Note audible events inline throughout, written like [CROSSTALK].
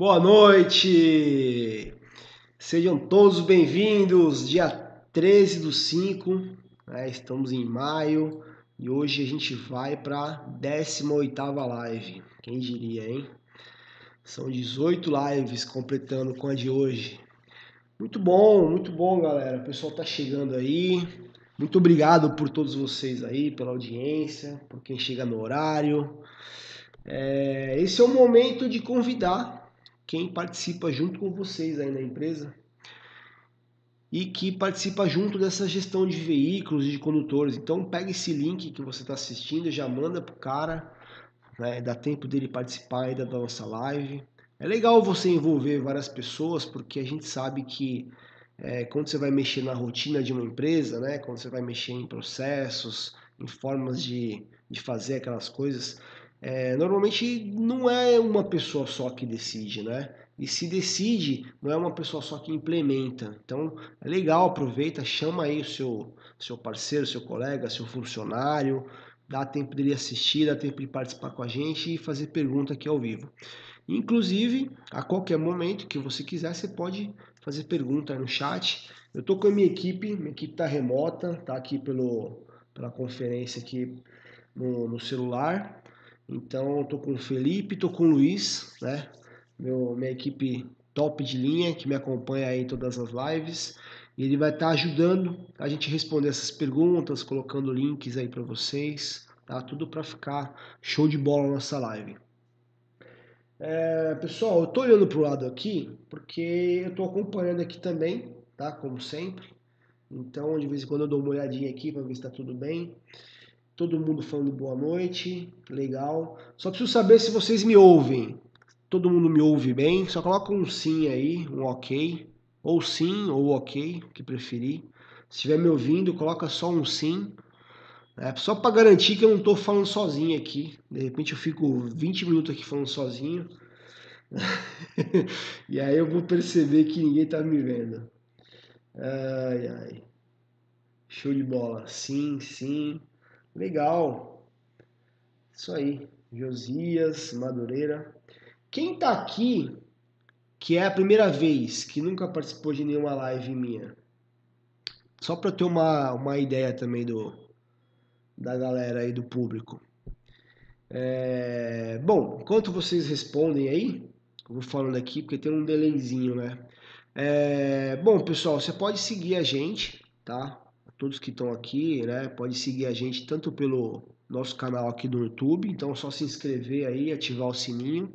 Boa noite! Sejam todos bem-vindos, dia 13 do 5, né? estamos em maio e hoje a gente vai para a 18ª live, quem diria, hein? São 18 lives completando com a de hoje. Muito bom, muito bom, galera. O pessoal tá chegando aí. Muito obrigado por todos vocês aí, pela audiência, por quem chega no horário. É, esse é o momento de convidar quem participa junto com vocês aí na empresa e que participa junto dessa gestão de veículos e de condutores. Então pega esse link que você está assistindo e já manda pro cara, né? dá tempo dele participar ainda da nossa live. É legal você envolver várias pessoas porque a gente sabe que é, quando você vai mexer na rotina de uma empresa, né? quando você vai mexer em processos, em formas de, de fazer aquelas coisas, é, normalmente não é uma pessoa só que decide, né? E se decide, não é uma pessoa só que implementa. Então é legal, aproveita, chama aí o seu, seu parceiro, seu colega, seu funcionário, dá tempo dele assistir, dá tempo de participar com a gente e fazer pergunta aqui ao vivo. Inclusive, a qualquer momento que você quiser, você pode fazer pergunta no chat. Eu estou com a minha equipe, minha equipe está remota, está aqui pelo, pela conferência aqui no, no celular. Então, estou com o Felipe, estou com o Luiz, né? Meu, minha equipe top de linha que me acompanha aí em todas as lives. E ele vai estar tá ajudando a gente responder essas perguntas, colocando links aí para vocês, tá? Tudo para ficar show de bola na nossa live. É, pessoal, eu estou olhando para o lado aqui porque eu estou acompanhando aqui também, tá? Como sempre. Então, de vez em quando eu dou uma olhadinha aqui para ver se está tudo bem. Todo mundo falando boa noite, legal. Só preciso saber se vocês me ouvem. Todo mundo me ouve bem? Só coloca um sim aí, um ok. Ou sim ou ok, o que preferir. Se estiver me ouvindo, coloca só um sim. É, só para garantir que eu não estou falando sozinho aqui. De repente eu fico 20 minutos aqui falando sozinho. [LAUGHS] e aí eu vou perceber que ninguém está me vendo. Ai, ai. Show de bola. Sim, sim. Legal. Isso aí. Josias, Madureira. Quem tá aqui, que é a primeira vez, que nunca participou de nenhuma live minha, só para ter uma, uma ideia também do da galera aí do público. É, bom, enquanto vocês respondem aí, eu vou falando aqui porque tem um delayzinho, né? É, bom, pessoal, você pode seguir a gente, tá? Todos que estão aqui, né? Pode seguir a gente tanto pelo nosso canal aqui do YouTube, então é só se inscrever aí, ativar o sininho.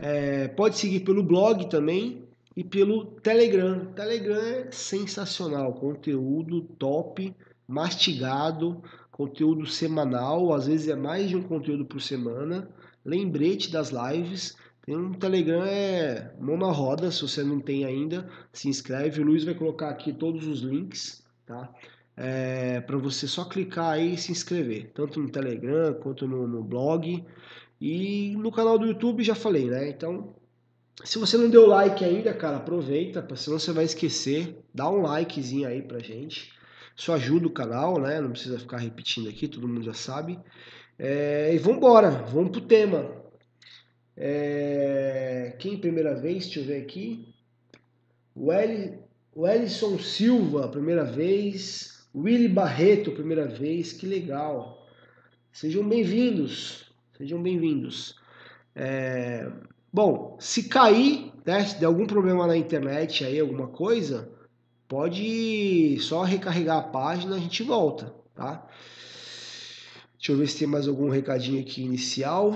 É, pode seguir pelo blog também e pelo Telegram. Telegram é sensacional, conteúdo top, mastigado, conteúdo semanal, às vezes é mais de um conteúdo por semana. Lembrete das lives. Tem um Telegram é mão na roda, se você não tem ainda, se inscreve. O Luiz vai colocar aqui todos os links, tá? É, para você só clicar aí e se inscrever, tanto no Telegram quanto no, no blog e no canal do YouTube já falei, né? Então, se você não deu like ainda, cara, aproveita, senão você vai esquecer. Dá um likezinho aí pra gente. Isso ajuda o canal, né? Não precisa ficar repetindo aqui, todo mundo já sabe. É, e vambora, vamos pro tema. É, quem primeira vez? Deixa eu ver aqui. O, El, o Ellison Silva, primeira vez. Willy Barreto, primeira vez, que legal. Sejam bem-vindos, sejam bem-vindos. É... Bom, se cair, né, se der algum problema na internet aí, alguma coisa, pode só recarregar a página, a gente volta, tá? Deixa eu ver se tem mais algum recadinho aqui inicial.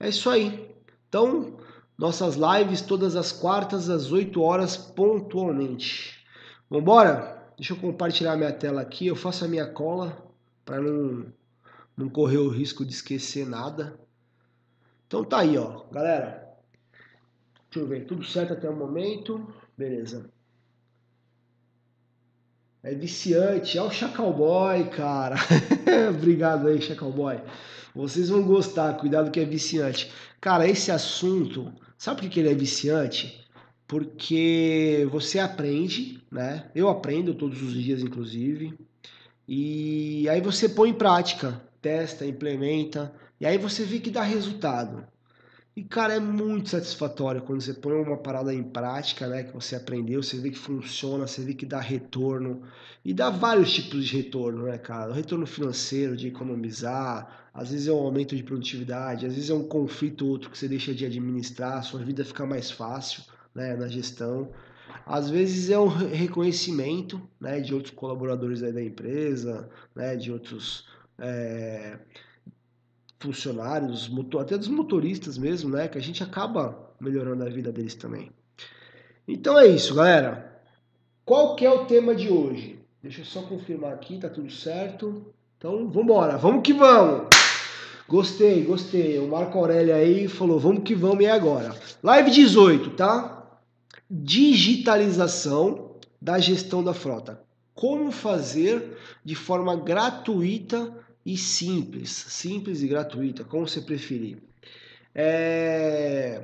É isso aí. Então, nossas lives todas as quartas às 8 horas pontualmente. Vambora? Deixa eu compartilhar minha tela aqui. Eu faço a minha cola para não, não correr o risco de esquecer nada. Então tá aí, ó, galera. Deixa eu ver, tudo certo até o momento. Beleza. É viciante. É o Chacal Boy, cara. [LAUGHS] Obrigado aí, Chacal Boy. Vocês vão gostar. Cuidado que é viciante. Cara, esse assunto Sabe por que ele é viciante? Porque você aprende, né? Eu aprendo todos os dias, inclusive. E aí você põe em prática testa, implementa, e aí você vê que dá resultado. E, cara, é muito satisfatório quando você põe uma parada em prática, né? Que você aprendeu, você vê que funciona, você vê que dá retorno. E dá vários tipos de retorno, né, cara? O retorno financeiro, de economizar, às vezes é um aumento de produtividade, às vezes é um conflito outro que você deixa de administrar, sua vida fica mais fácil, né, na gestão. Às vezes é um reconhecimento, né, de outros colaboradores da empresa, né, de outros... É funcionários, até dos motoristas mesmo, né? Que a gente acaba melhorando a vida deles também. Então é isso, galera. Qual que é o tema de hoje? Deixa eu só confirmar aqui, tá tudo certo. Então, vamos embora, vamos que vamos! Gostei, gostei. O Marco Aurélio aí falou, vamos que vamos e é agora. Live 18, tá? Digitalização da gestão da frota. Como fazer de forma gratuita e simples, simples e gratuita, como você preferir. É...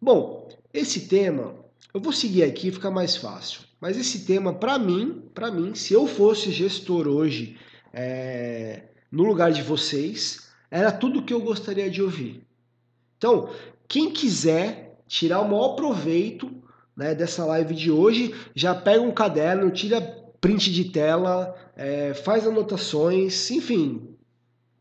Bom, esse tema eu vou seguir aqui, fica mais fácil. Mas esse tema, para mim, para mim, se eu fosse gestor hoje, é... no lugar de vocês, era tudo que eu gostaria de ouvir. Então, quem quiser tirar o maior proveito né, dessa live de hoje, já pega um caderno, tira print de tela, é, faz anotações, enfim,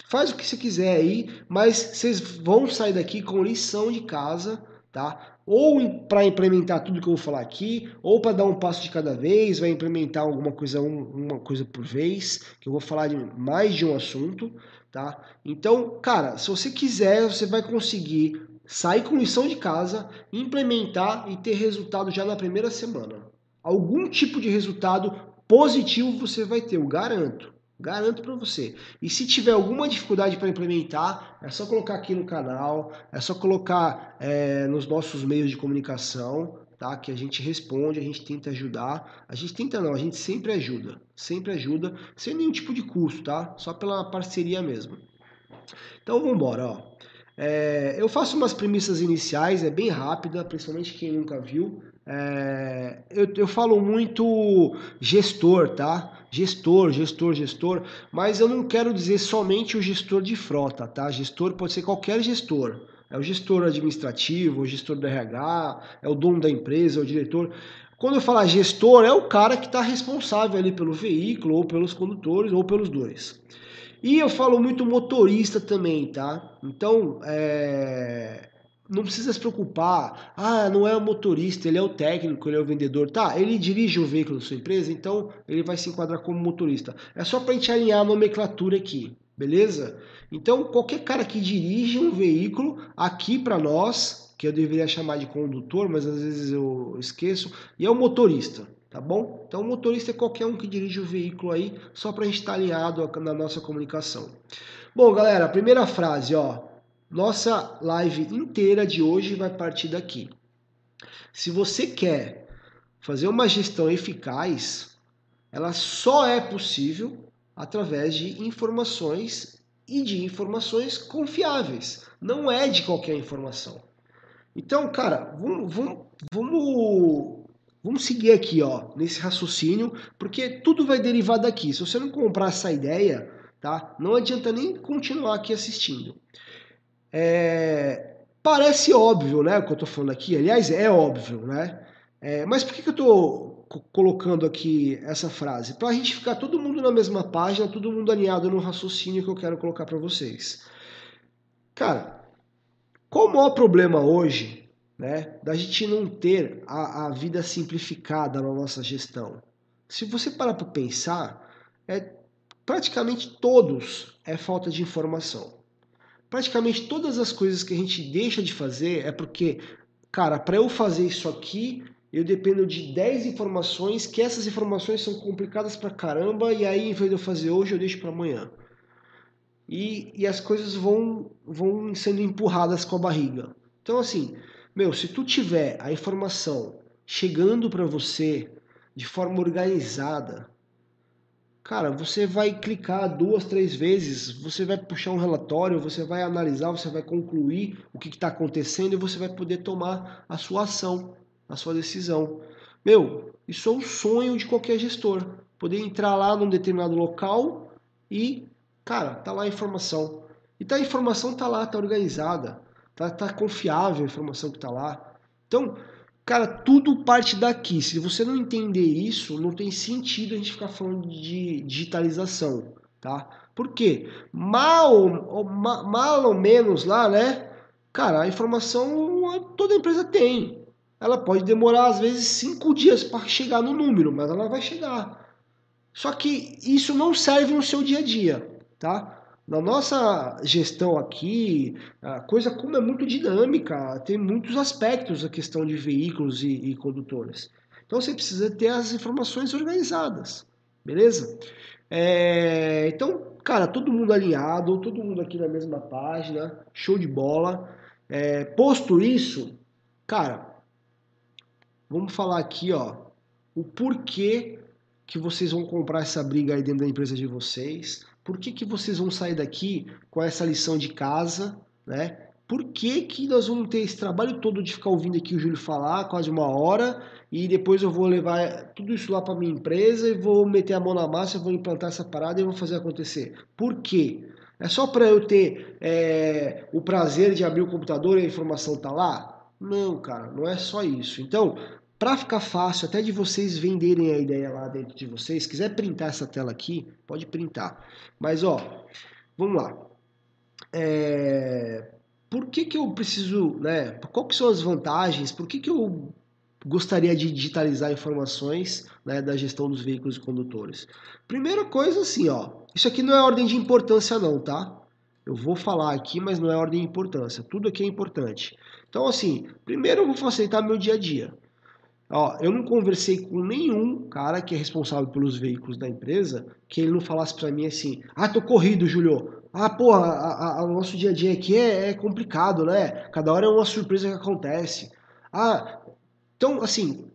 Faz o que você quiser aí, mas vocês vão sair daqui com lição de casa, tá? Ou para implementar tudo que eu vou falar aqui, ou para dar um passo de cada vez, vai implementar alguma coisa, uma coisa por vez, que eu vou falar de mais de um assunto, tá? Então, cara, se você quiser, você vai conseguir sair com lição de casa, implementar e ter resultado já na primeira semana. Algum tipo de resultado positivo você vai ter, eu garanto. Garanto para você. E se tiver alguma dificuldade para implementar, é só colocar aqui no canal, é só colocar é, nos nossos meios de comunicação, tá? Que a gente responde, a gente tenta ajudar. A gente tenta não, a gente sempre ajuda, sempre ajuda, sem nenhum tipo de custo, tá? Só pela parceria mesmo. Então vamos embora, ó. É, eu faço umas premissas iniciais, é bem rápida, principalmente quem nunca viu. É, eu, eu falo muito gestor, tá? Gestor, gestor, gestor, mas eu não quero dizer somente o gestor de frota, tá? Gestor pode ser qualquer gestor. É o gestor administrativo, o gestor do RH, é o dono da empresa, é o diretor. Quando eu falar gestor, é o cara que está responsável ali pelo veículo, ou pelos condutores, ou pelos dois. E eu falo muito motorista também, tá? Então, é não precisa se preocupar. Ah, não é o motorista, ele é o técnico, ele é o vendedor. Tá, ele dirige o veículo da sua empresa, então ele vai se enquadrar como motorista. É só para a gente alinhar a nomenclatura aqui, beleza? Então, qualquer cara que dirige um veículo aqui para nós, que eu deveria chamar de condutor, mas às vezes eu esqueço, e é o motorista, tá bom? Então, motorista é qualquer um que dirige o veículo aí, só para a gente estar tá alinhado na nossa comunicação. Bom, galera, primeira frase, ó. Nossa live inteira de hoje vai partir daqui. Se você quer fazer uma gestão eficaz, ela só é possível através de informações e de informações confiáveis. Não é de qualquer informação. Então, cara, vamos, vamos, vamos, vamos seguir aqui, ó, nesse raciocínio, porque tudo vai derivar daqui. Se você não comprar essa ideia, tá? Não adianta nem continuar aqui assistindo. É, parece óbvio, né, o que eu estou falando aqui. Aliás, é óbvio, né? É, mas por que, que eu estou colocando aqui essa frase? Para a gente ficar todo mundo na mesma página, todo mundo alinhado no raciocínio que eu quero colocar para vocês. Cara, qual o maior problema hoje, né, da gente não ter a, a vida simplificada na nossa gestão? Se você parar para pensar, é praticamente todos é falta de informação praticamente todas as coisas que a gente deixa de fazer é porque, cara, para eu fazer isso aqui, eu dependo de 10 informações, que essas informações são complicadas pra caramba, e aí, em vez de eu fazer hoje, eu deixo para amanhã. E, e as coisas vão, vão sendo empurradas com a barriga. Então, assim, meu, se tu tiver a informação chegando para você de forma organizada, Cara, você vai clicar duas, três vezes, você vai puxar um relatório, você vai analisar, você vai concluir o que está acontecendo e você vai poder tomar a sua ação, a sua decisão. Meu, isso é um sonho de qualquer gestor. Poder entrar lá num determinado local e Cara, tá lá a informação. E tá, a informação tá lá, tá organizada. Tá, tá confiável a informação que tá lá. Então, cara, tudo parte daqui. Se você não entender isso, não tem sentido a gente ficar falando de digitalização, tá? Por quê? Mal, mal ou menos lá, né? Cara, a informação toda empresa tem. Ela pode demorar às vezes cinco dias para chegar no número, mas ela vai chegar. Só que isso não serve no seu dia a dia, tá? Na nossa gestão aqui, a coisa como é muito dinâmica, tem muitos aspectos a questão de veículos e, e condutores. Então você precisa ter as informações organizadas, beleza? É, então, cara, todo mundo alinhado, todo mundo aqui na mesma página, show de bola. É, posto isso, cara, vamos falar aqui, ó, o porquê que vocês vão comprar essa briga aí dentro da empresa de vocês, por que, que vocês vão sair daqui com essa lição de casa, né? Por que, que nós vamos ter esse trabalho todo de ficar ouvindo aqui o Júlio falar, quase uma hora, e depois eu vou levar tudo isso lá para minha empresa e vou meter a mão na massa, vou implantar essa parada e vou fazer acontecer. Por quê? É só para eu ter é, o prazer de abrir o computador e a informação tá lá? Não, cara, não é só isso. Então, para ficar fácil até de vocês venderem a ideia lá dentro de vocês, se quiser printar essa tela aqui, pode printar. Mas ó, vamos lá. É... Por que, que eu preciso, né? Qual que são as vantagens? Por que, que eu gostaria de digitalizar informações né, da gestão dos veículos e condutores? Primeira coisa assim, ó. Isso aqui não é ordem de importância não, tá? Eu vou falar aqui, mas não é ordem de importância. Tudo aqui é importante. Então, assim, primeiro eu vou facilitar meu dia a dia. Ó, eu não conversei com nenhum cara que é responsável pelos veículos da empresa que ele não falasse para mim assim: ah, tô corrido, Julio. Ah, porra, o nosso dia a dia aqui é, é, complicado, né? Cada hora é uma surpresa que acontece. Ah, então, assim,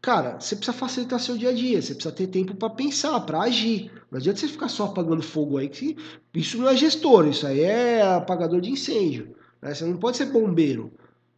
cara, você precisa facilitar seu dia a dia, você precisa ter tempo para pensar, para agir. Não adianta você ficar só apagando fogo aí, que isso não é gestor, isso aí é apagador de incêndio. Né? Você não pode ser bombeiro.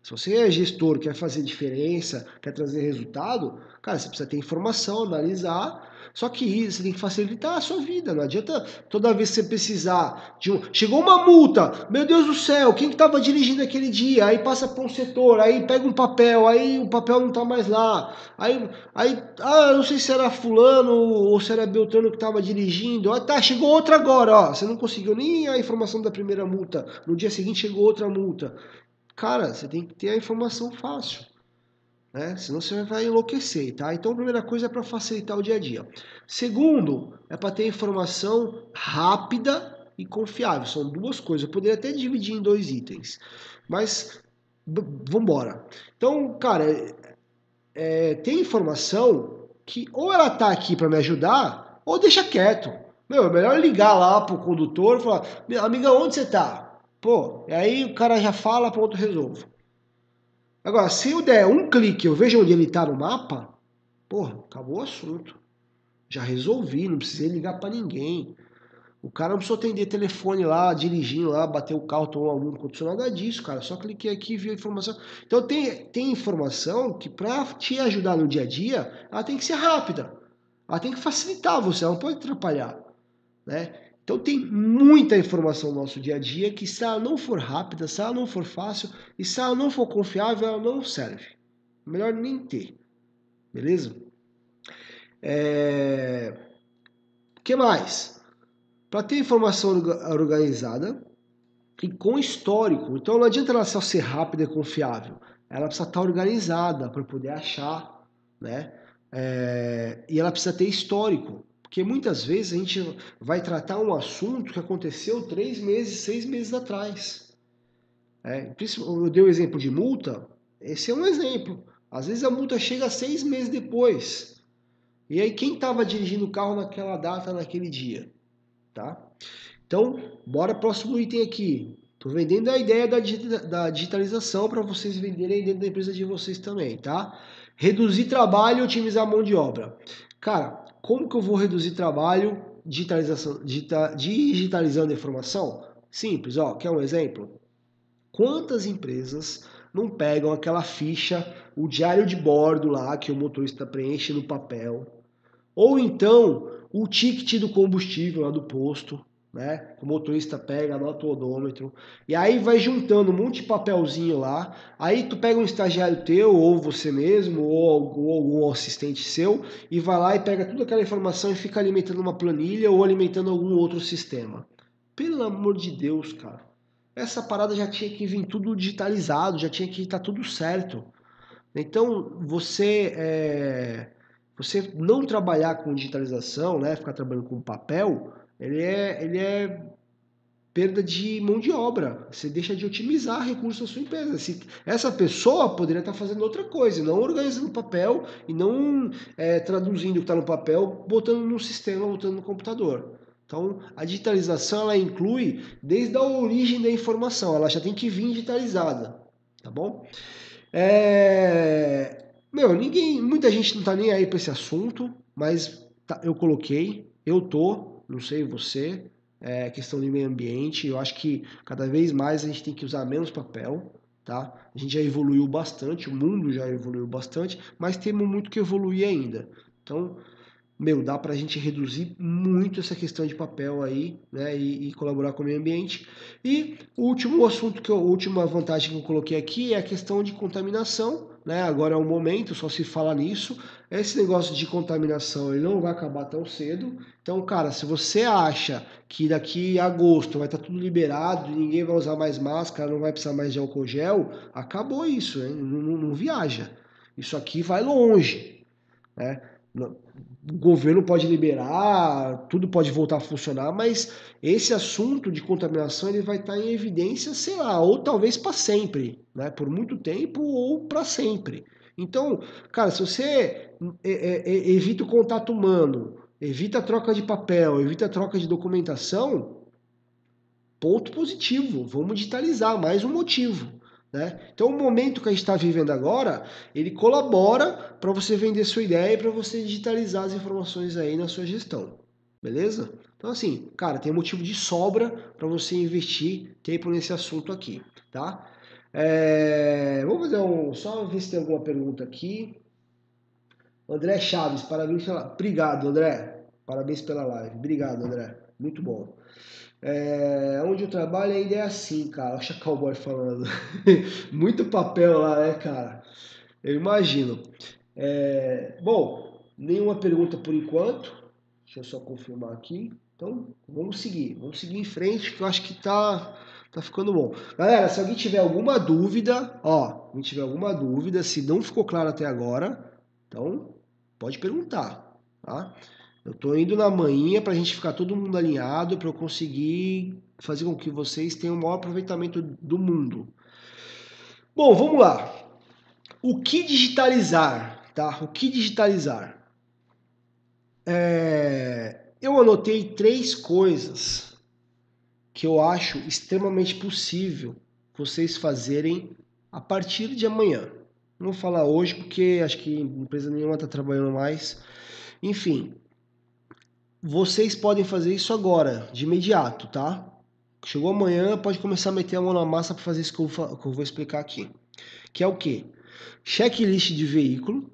Se você é gestor, quer fazer diferença, quer trazer resultado, cara, você precisa ter informação, analisar. Só que você tem que facilitar a sua vida. Não adianta toda vez que você precisar de um. Chegou uma multa, meu Deus do céu, quem que estava dirigindo aquele dia? Aí passa para um setor, aí pega um papel, aí o papel não está mais lá. Aí, aí, ah, não sei se era fulano ou se era Beltrano que estava dirigindo. Ah, tá, chegou outra agora, ó. Você não conseguiu nem a informação da primeira multa. No dia seguinte chegou outra multa. Cara, você tem que ter a informação fácil, né? Senão você vai enlouquecer, tá? Então, a primeira coisa é para facilitar o dia a dia. Segundo, é para ter informação rápida e confiável. São duas coisas. Eu poderia até dividir em dois itens, mas vamos embora. Então, cara, é, tem informação que ou ela tá aqui para me ajudar ou deixa quieto. Meu, é melhor ligar lá pro condutor e falar: amiga, onde você tá? Pô, aí o cara já fala, pronto, resolvo. Agora, se eu der um clique, eu vejo onde ele está no mapa, porra, acabou o assunto. Já resolvi, não precisei ligar para ninguém. O cara não precisou atender telefone lá, dirigindo lá, bater o carro, tomar algum condicionado, nada disso, cara. Só cliquei aqui e vi a informação. Então tem, tem informação que para te ajudar no dia a dia, ela tem que ser rápida. Ela tem que facilitar você, ela não pode atrapalhar. Né? Então tem muita informação no nosso dia a dia que se ela não for rápida, se ela não for fácil e se ela não for confiável, ela não serve. Melhor nem ter. Beleza? É... O que mais? Para ter informação organizada e com histórico. Então não adianta ela só ser rápida e confiável. Ela precisa estar organizada para poder achar, né? É... E ela precisa ter histórico. Porque muitas vezes a gente vai tratar um assunto que aconteceu três meses, seis meses atrás. É, eu dei o exemplo de multa, esse é um exemplo. Às vezes a multa chega seis meses depois. E aí quem estava dirigindo o carro naquela data, naquele dia? Tá? Então, bora próximo item aqui. Estou vendendo a ideia da digitalização para vocês venderem dentro da empresa de vocês também, tá? Reduzir trabalho e otimizar a mão de obra. Cara, como que eu vou reduzir trabalho digitalização, digitalizando a informação? Simples, ó, quer um exemplo? Quantas empresas não pegam aquela ficha, o diário de bordo lá que o motorista preenche no papel, ou então o ticket do combustível lá do posto, né? O motorista pega, anota o odômetro. E aí vai juntando um monte de papelzinho lá. Aí tu pega um estagiário teu, ou você mesmo, ou, ou algum assistente seu, e vai lá e pega toda aquela informação e fica alimentando uma planilha ou alimentando algum outro sistema. Pelo amor de Deus, cara. Essa parada já tinha que vir tudo digitalizado, já tinha que estar tá tudo certo. Então, você é, você não trabalhar com digitalização, né, ficar trabalhando com papel, ele é, ele é perda de mão de obra. Você deixa de otimizar recursos da sua empresa. Se, essa pessoa poderia estar fazendo outra coisa, não organizando papel e não é, traduzindo o que está no papel, botando no sistema, botando no computador. Então, a digitalização ela inclui desde a origem da informação, ela já tem que vir digitalizada, tá bom? É... Meu, ninguém, muita gente não está nem aí para esse assunto, mas tá, eu coloquei, eu tô, não sei você, é questão de meio ambiente. Eu acho que cada vez mais a gente tem que usar menos papel, tá? A gente já evoluiu bastante, o mundo já evoluiu bastante, mas temos muito que evoluir ainda. Então, meu, dá para a gente reduzir muito essa questão de papel aí, né, e, e, colaborar com o meio ambiente. E o último assunto que eu, a última vantagem que eu coloquei aqui é a questão de contaminação, né? Agora é o momento, só se fala nisso. Esse negócio de contaminação ele não vai acabar tão cedo. Então, cara, se você acha que daqui a agosto vai estar tudo liberado, ninguém vai usar mais máscara, não vai precisar mais de álcool gel, acabou isso, hein? Não, não, não viaja. Isso aqui vai longe, né? O governo pode liberar, tudo pode voltar a funcionar, mas esse assunto de contaminação ele vai estar em evidência, sei lá, ou talvez para sempre, né? Por muito tempo ou para sempre. Então, cara, se você é, é, é, evita o contato humano, evita a troca de papel, evita a troca de documentação, ponto positivo. Vamos digitalizar, mais um motivo. Né? Então, o momento que a gente está vivendo agora, ele colabora para você vender sua ideia e para você digitalizar as informações aí na sua gestão. Beleza? Então, assim, cara, tem motivo de sobra para você investir tempo nesse assunto aqui, tá? É... Vamos fazer um. Só ver se tem alguma pergunta aqui. André Chaves, parabéns pela. Obrigado, André. Parabéns pela live. Obrigado, André. Muito bom. É, onde eu trabalho ainda é assim, cara. O Cowboy falando. [LAUGHS] Muito papel lá, né, cara? Eu imagino. É, bom, nenhuma pergunta por enquanto. Deixa eu só confirmar aqui. Então, vamos seguir. Vamos seguir em frente, que eu acho que tá, tá ficando bom. Galera, se alguém tiver alguma dúvida, ó, se tiver alguma dúvida, se não ficou claro até agora, então pode perguntar, tá? Eu estou indo na manhã para a gente ficar todo mundo alinhado, para eu conseguir fazer com que vocês tenham o maior aproveitamento do mundo. Bom, vamos lá. O que digitalizar, tá? O que digitalizar? É... Eu anotei três coisas que eu acho extremamente possível vocês fazerem a partir de amanhã. Não vou falar hoje porque acho que empresa nenhuma está trabalhando mais. Enfim, vocês podem fazer isso agora, de imediato, tá? Chegou amanhã, pode começar a meter a mão na massa para fazer isso que eu, que eu, vou explicar aqui. Que é o quê? Checklist de veículo.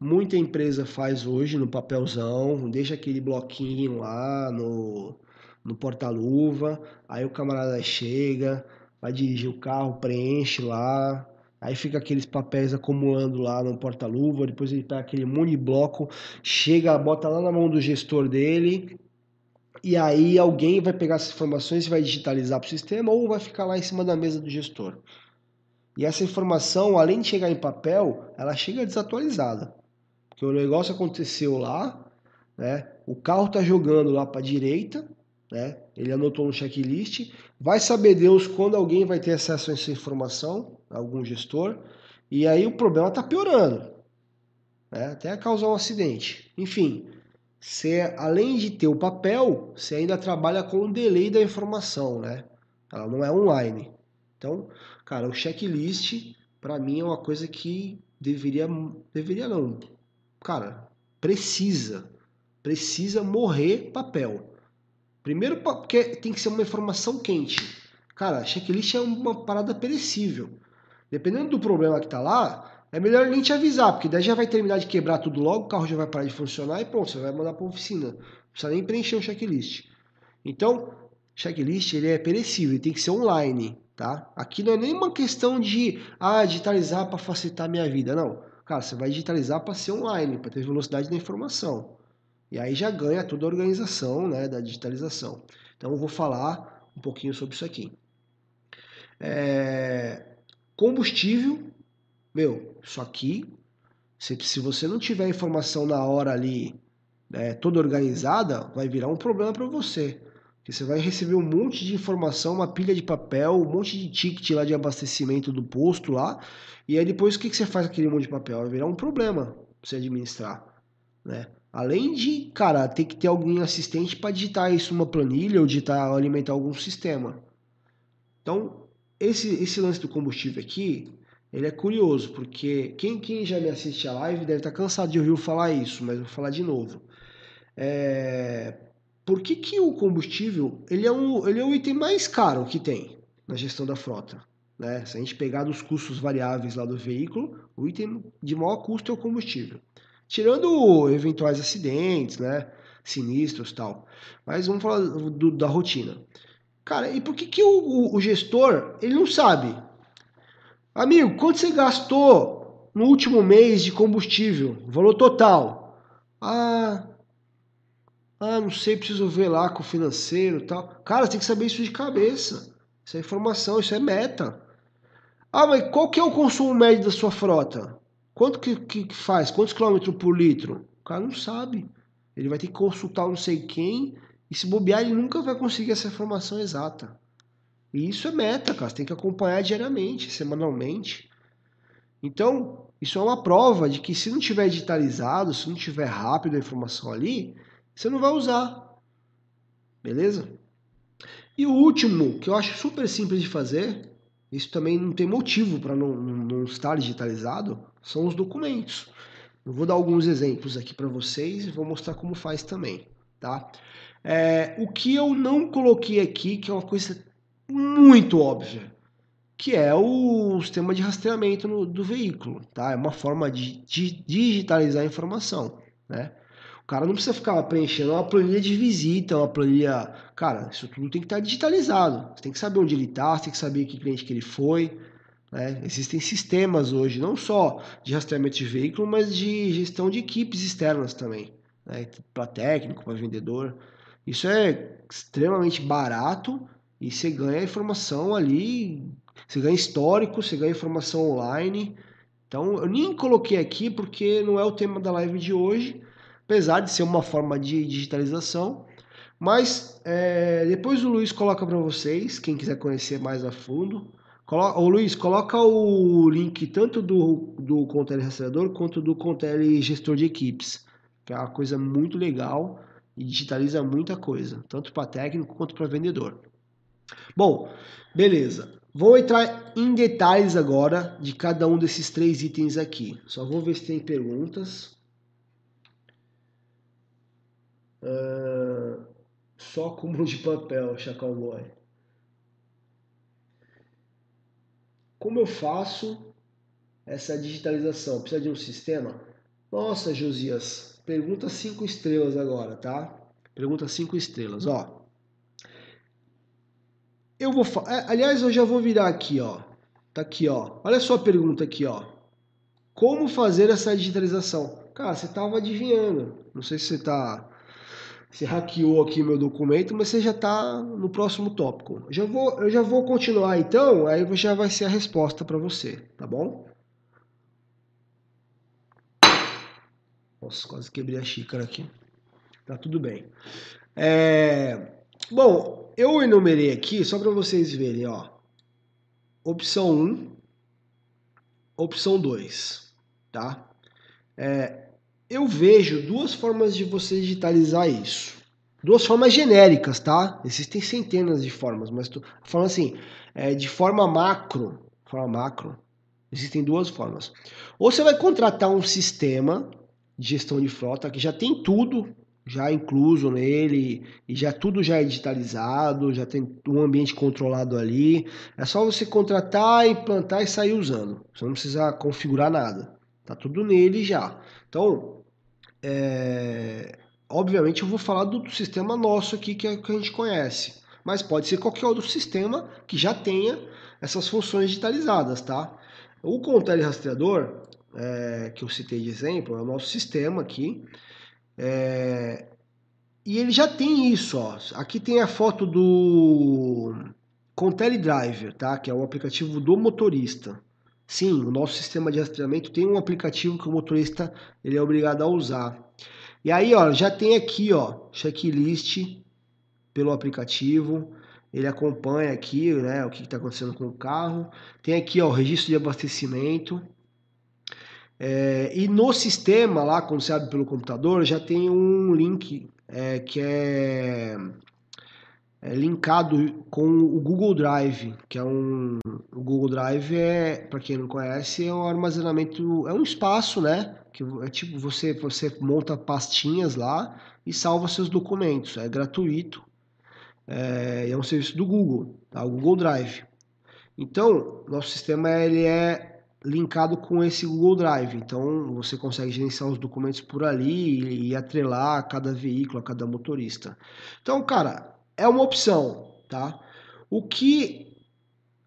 Muita empresa faz hoje no papelzão, deixa aquele bloquinho lá no, no porta-luva. Aí o camarada chega, vai dirigir o carro, preenche lá, Aí fica aqueles papéis acumulando lá no porta-luva, depois ele pega aquele monte de bloco, chega, bota lá na mão do gestor dele, e aí alguém vai pegar essas informações e vai digitalizar para o sistema ou vai ficar lá em cima da mesa do gestor. E essa informação, além de chegar em papel, ela chega desatualizada. Porque o negócio aconteceu lá, né? O carro está jogando lá para a direita, né? Ele anotou no checklist. Vai saber Deus quando alguém vai ter acesso a essa informação, algum gestor, e aí o problema está piorando, né? até causar um acidente. Enfim, você, além de ter o papel, você ainda trabalha com o delay da informação, né? Ela não é online. Então, cara, o checklist para mim é uma coisa que deveria, deveria não, cara, precisa, precisa morrer papel. Primeiro porque tem que ser uma informação quente. Cara, checklist é uma parada perecível. Dependendo do problema que tá lá, é melhor nem te avisar, porque daí já vai terminar de quebrar tudo logo, o carro já vai parar de funcionar e pronto, você vai mandar para oficina. Não precisa nem preencher o checklist. Então, checklist ele é perecível, ele tem que ser online, tá? Aqui não é nem uma questão de ah, digitalizar para facilitar a minha vida, não. Cara, você vai digitalizar para ser online, para ter velocidade da informação. E aí já ganha toda a organização né, da digitalização. Então eu vou falar um pouquinho sobre isso aqui. É... Combustível, meu, isso aqui, se, se você não tiver informação na hora ali é, toda organizada, vai virar um problema para você. Porque você vai receber um monte de informação, uma pilha de papel, um monte de ticket lá de abastecimento do posto lá, e aí depois o que, que você faz com aquele monte de papel? Vai virar um problema para você administrar, né? Além de, cara, ter que ter algum assistente para digitar isso numa planilha ou digitar, alimentar algum sistema. Então, esse, esse lance do combustível aqui, ele é curioso, porque quem, quem já me assiste a live deve estar tá cansado de ouvir eu falar isso, mas vou falar de novo. É, por que, que o combustível ele é, um, ele é o item mais caro que tem na gestão da frota? Né? Se a gente pegar dos custos variáveis lá do veículo, o item de maior custo é o combustível. Tirando eventuais acidentes, né? Sinistros tal. Mas vamos falar do, da rotina. Cara, e por que, que o, o, o gestor ele não sabe? Amigo, quanto você gastou no último mês de combustível? Valor total. Ah, ah, não sei, preciso ver lá com o financeiro e tal. Cara, tem que saber isso de cabeça. Isso é informação, isso é meta. Ah, mas qual que é o consumo médio da sua frota? Quanto que, que, faz? Quantos quilômetros por litro? O cara não sabe. Ele vai ter que consultar não sei quem e se bobear ele nunca vai conseguir essa informação exata. E isso é meta, cara. Você tem que acompanhar diariamente, semanalmente. Então, isso é uma prova de que se não tiver digitalizado, se não tiver rápido a informação ali, você não vai usar. Beleza? E o último, que eu acho super simples de fazer, isso também não tem motivo para não, não, estar digitalizado, são os documentos. Eu vou dar alguns exemplos aqui para vocês e vou mostrar como faz também, tá? É, o que eu não coloquei aqui, que é uma coisa muito óbvia, que é o sistema de rastreamento no, do veículo, tá? É uma forma de, de digitalizar a informação, né? O cara não precisa ficar preenchendo uma planilha de visita, uma planilha. Cara, isso tudo tem que estar digitalizado. Você tem que saber onde ele está, você tem que saber que cliente que ele foi. Né? Existem sistemas hoje, não só de rastreamento de veículo, mas de gestão de equipes externas também. Né? Para técnico, para vendedor. Isso é extremamente barato e você ganha informação ali, você ganha histórico, você ganha informação online. Então eu nem coloquei aqui porque não é o tema da live de hoje, apesar de ser uma forma de digitalização. Mas é, depois o Luiz coloca para vocês, quem quiser conhecer mais a fundo. Coloca, Luiz, coloca o link tanto do, do Contele Rastreador quanto do Contele Gestor de Equipes, que é uma coisa muito legal e digitaliza muita coisa, tanto para técnico quanto para vendedor. Bom, beleza. Vou entrar em detalhes agora de cada um desses três itens aqui. Só vou ver se tem perguntas. Uh, só acúmulo de papel, Chacal Boy. Como eu faço essa digitalização? Precisa de um sistema? Nossa, Josias, pergunta cinco estrelas agora, tá? Pergunta cinco estrelas, ó. Eu vou, é, aliás, eu já vou virar aqui, ó. Tá aqui, ó. Olha só a pergunta aqui, ó. Como fazer essa digitalização? Cara, você tava adivinhando. Não sei se você tá você hackeou aqui meu documento, mas você já está no próximo tópico. Eu já vou, eu já vou continuar então, aí já vai ser a resposta para você, tá bom? Nossa, quase quebrei a xícara aqui. Tá tudo bem. É, bom, eu enumerei aqui só para vocês verem, ó. Opção 1, opção 2, tá? É, eu vejo duas formas de você digitalizar isso. Duas formas genéricas, tá? Existem centenas de formas, mas tô falando assim, é, de forma macro, forma macro, existem duas formas. Ou você vai contratar um sistema de gestão de frota que já tem tudo já incluso nele e já tudo já é digitalizado, já tem um ambiente controlado ali. É só você contratar, implantar e sair usando. Você não precisa configurar nada. Tá tudo nele já. Então, é, obviamente eu vou falar do, sistema nosso aqui que, é, que a gente conhece. mas pode ser qualquer outro sistema que já tenha essas funções digitalizadas, tá? O Contele Rastreador, é, que eu citei de exemplo, é o nosso sistema aqui, é, e ele já tem isso, ó. Aqui tem a foto do Contele Driver, tá? Que é o aplicativo do motorista. Sim, o nosso sistema de rastreamento tem um aplicativo que o motorista ele é obrigado a usar. E aí, ó, já tem aqui, ó, checklist pelo aplicativo. Ele acompanha aqui, né, o que está acontecendo com o carro. Tem aqui, ó, o registro de abastecimento. É, e no sistema lá, quando você abre pelo computador, já tem um link é, que é é, linkado com o Google Drive, que é um o Google Drive é, para quem não conhece, é um armazenamento, é um espaço, né, que é tipo você você monta pastinhas lá e salva seus documentos, é gratuito. É, é um serviço do Google, tá? O Google Drive. Então, nosso sistema ele é linkado com esse Google Drive. Então, você consegue gerenciar os documentos por ali e, atrelar a cada veículo, a cada motorista. Então, cara, é uma opção, tá? O que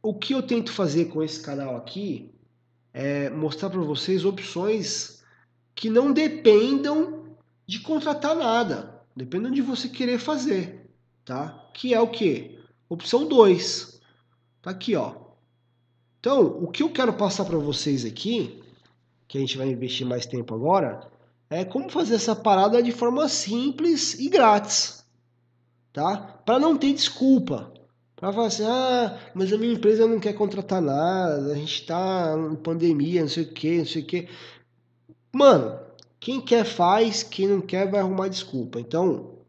o que eu tento fazer com esse canal aqui é mostrar para vocês opções que não dependam de contratar nada, dependam de você querer fazer, tá? Que é o que? Opção 2. Tá aqui, ó. Então, o que eu quero passar para vocês aqui, que a gente vai investir mais tempo agora, é como fazer essa parada de forma simples e grátis tá? Para não ter desculpa. Para falar assim, ah, mas a minha empresa não quer contratar nada, a gente tá em pandemia, não sei o que, não sei o que. Mano, quem quer faz, quem não quer vai arrumar desculpa. Então,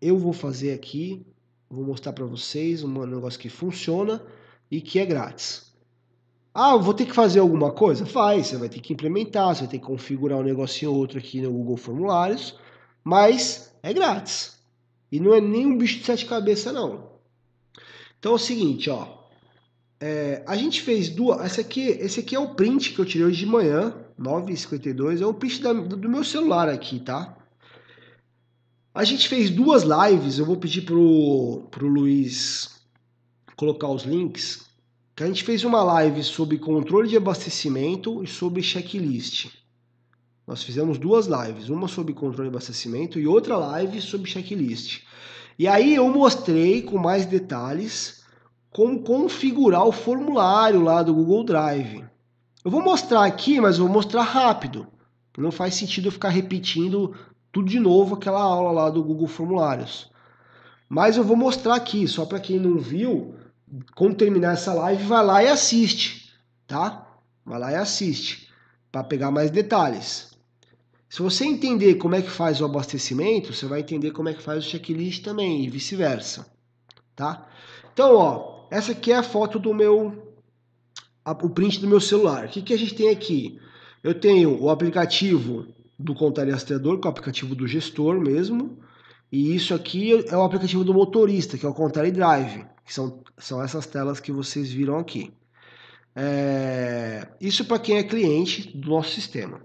eu vou fazer aqui, vou mostrar para vocês um negócio que funciona e que é grátis. Ah, vou ter que fazer alguma coisa? Faz, você vai ter que implementar, você vai ter que configurar um negocinho ou outro aqui no Google Formulários, mas é grátis. E não é nem um bicho de sete cabeças, não. Então é o seguinte, ó. É, a gente fez duas. Esse aqui, esse aqui é o print que eu tirei hoje de manhã, 9h52. É o print da, do meu celular aqui, tá? A gente fez duas lives. Eu vou pedir pro, pro Luiz colocar os links. Que a gente fez uma live sobre controle de abastecimento e sobre checklist. Nós fizemos duas lives, uma sobre controle de abastecimento e outra live sobre checklist. E aí eu mostrei com mais detalhes como configurar o formulário lá do Google Drive. Eu vou mostrar aqui, mas vou mostrar rápido. Não faz sentido eu ficar repetindo tudo de novo aquela aula lá do Google Formulários. Mas eu vou mostrar aqui, só para quem não viu, quando terminar essa live, vai lá e assiste, tá? Vai lá e assiste para pegar mais detalhes. Se você entender como é que faz o abastecimento, você vai entender como é que faz o checklist também e vice-versa, tá? Então, ó, essa aqui é a foto do meu, a, o print do meu celular. O que, que a gente tem aqui? Eu tenho o aplicativo do Contele Rastreador, que é o aplicativo do gestor mesmo, e isso aqui é o aplicativo do motorista, que é o Contele Drive, que são, são essas telas que vocês viram aqui. É, isso para quem é cliente do nosso sistema.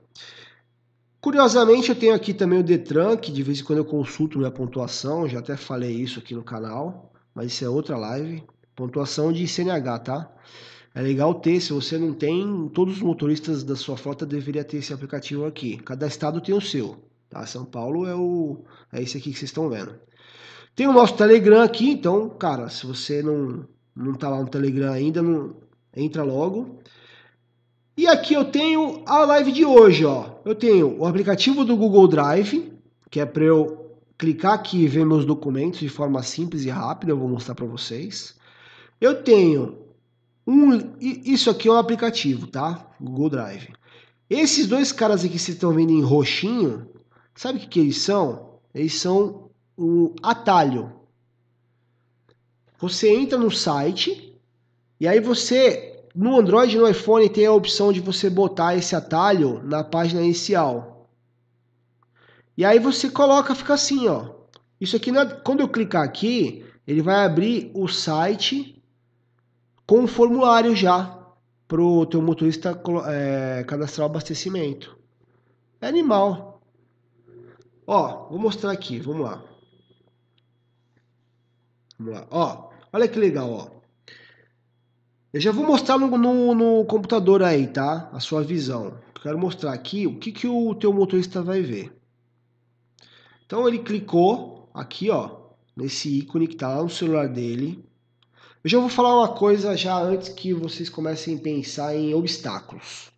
Curiosamente, eu tenho aqui também o Detran, que de vez em quando eu consulto minha pontuação, já até falei isso aqui no canal, mas isso é outra live. Pontuação de CNH, tá? É legal ter, se você não tem, todos os motoristas da sua frota deveriam ter esse aplicativo aqui. Cada estado tem o seu, tá? São Paulo é o é esse aqui que vocês estão vendo. Tem o nosso Telegram aqui, então, cara, se você não não tá lá no Telegram ainda, não entra logo. E aqui eu tenho a live de hoje, ó. Eu tenho o aplicativo do Google Drive, que é para eu clicar aqui e ver meus documentos de forma simples e rápida, eu vou mostrar para vocês. Eu tenho um, isso aqui é um aplicativo, tá? Google Drive. Esses dois caras aqui que vocês estão vendo em roxinho, sabe o que, que eles são? Eles são o atalho. Você entra no site e aí você no Android e no iPhone tem a opção de você botar esse atalho na página inicial. E aí você coloca, fica assim, ó. Isso aqui, quando eu clicar aqui, ele vai abrir o site com o formulário já para o teu motorista é, cadastrar o abastecimento. É animal. Ó, vou mostrar aqui, vamos lá. Vamos lá, ó. Olha que legal, ó. Eu já vou mostrar no, no, no computador aí, tá? A sua visão. quero mostrar aqui o que, que o teu motorista vai ver. Então ele clicou aqui, ó, nesse ícone que está lá no celular dele. Eu já vou falar uma coisa já antes que vocês comecem a pensar em obstáculos.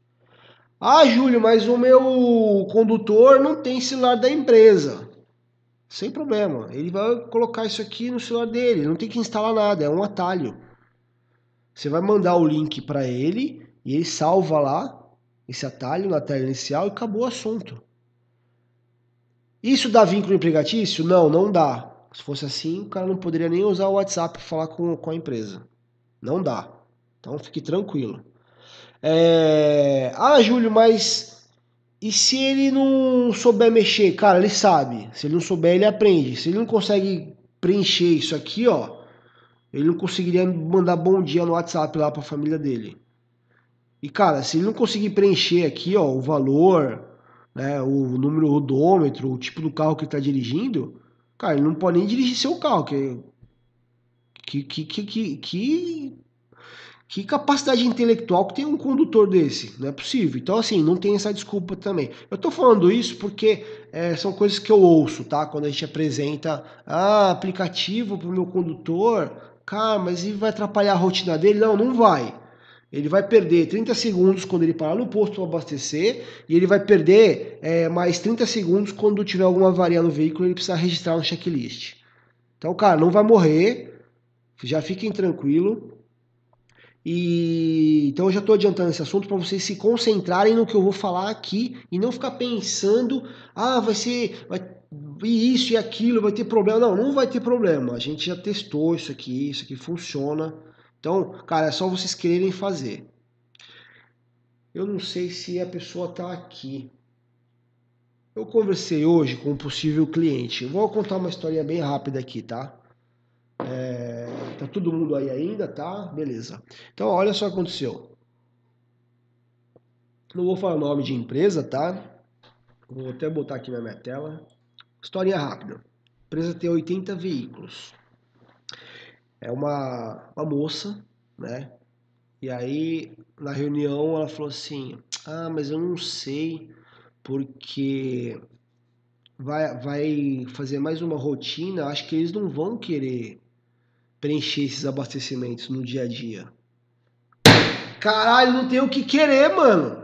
Ah, Júlio, mas o meu condutor não tem celular da empresa. Sem problema. Ele vai colocar isso aqui no celular dele. Não tem que instalar nada, é um atalho. Você vai mandar o link para ele e ele salva lá esse atalho na tela inicial e acabou o assunto. Isso dá vínculo empregatício? Não, não dá. Se fosse assim, o cara não poderia nem usar o WhatsApp para falar com, com a empresa. Não dá. Então fique tranquilo. É... Ah, Júlio, mas e se ele não souber mexer? Cara, ele sabe. Se ele não souber, ele aprende. Se ele não consegue preencher isso aqui, ó, ele não conseguiria mandar bom dia no WhatsApp lá para a família dele. E cara, se ele não conseguir preencher aqui, ó, o valor, né, o número odômetro, o tipo do carro que ele está dirigindo, cara, ele não pode nem dirigir seu carro, que que, que, que, que, que capacidade intelectual que tem um condutor desse? Não é possível. Então, assim, não tem essa desculpa também. Eu tô falando isso porque é, são coisas que eu ouço, tá? Quando a gente apresenta ah, aplicativo para o meu condutor, Cara, mas ele vai atrapalhar a rotina dele? Não, não vai. Ele vai perder 30 segundos quando ele parar no posto para abastecer e ele vai perder é, mais 30 segundos quando tiver alguma avaria no veículo e ele precisar registrar no checklist. Então, cara, não vai morrer. Já fiquem tranquilo. E então eu já estou adiantando esse assunto para vocês se concentrarem no que eu vou falar aqui e não ficar pensando, ah, vai ser, vai e isso e aquilo, vai ter problema. Não, não vai ter problema. A gente já testou isso aqui, isso aqui funciona. Então, cara, é só vocês quererem fazer. Eu não sei se a pessoa está aqui. Eu conversei hoje com um possível cliente. Eu vou contar uma historinha bem rápida aqui, tá? É, tá todo mundo aí ainda, tá? Beleza. Então, olha só o que aconteceu. Não vou falar o nome de empresa, tá? Vou até botar aqui na minha tela. História rápida. A empresa tem 80 veículos. É uma, uma moça, né? E aí, na reunião, ela falou assim: Ah, mas eu não sei, porque vai, vai fazer mais uma rotina. Acho que eles não vão querer preencher esses abastecimentos no dia a dia. Caralho, não tem o que querer, mano.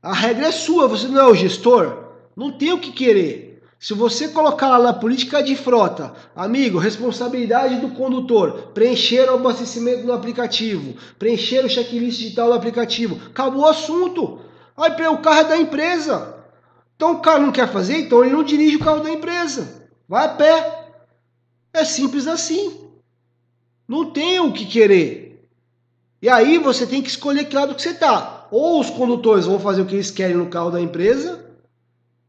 A regra é sua, você não é o gestor. Não tem o que querer. Se você colocar lá na política de frota, amigo, responsabilidade do condutor, preencher o abastecimento no aplicativo, preencher o checklist digital no aplicativo, acabou o assunto. Aí o carro é da empresa. Então o cara não quer fazer, então ele não dirige o carro da empresa. Vai a pé. É simples assim. Não tem o que querer. E aí você tem que escolher que lado que você tá. Ou os condutores vão fazer o que eles querem no carro da empresa,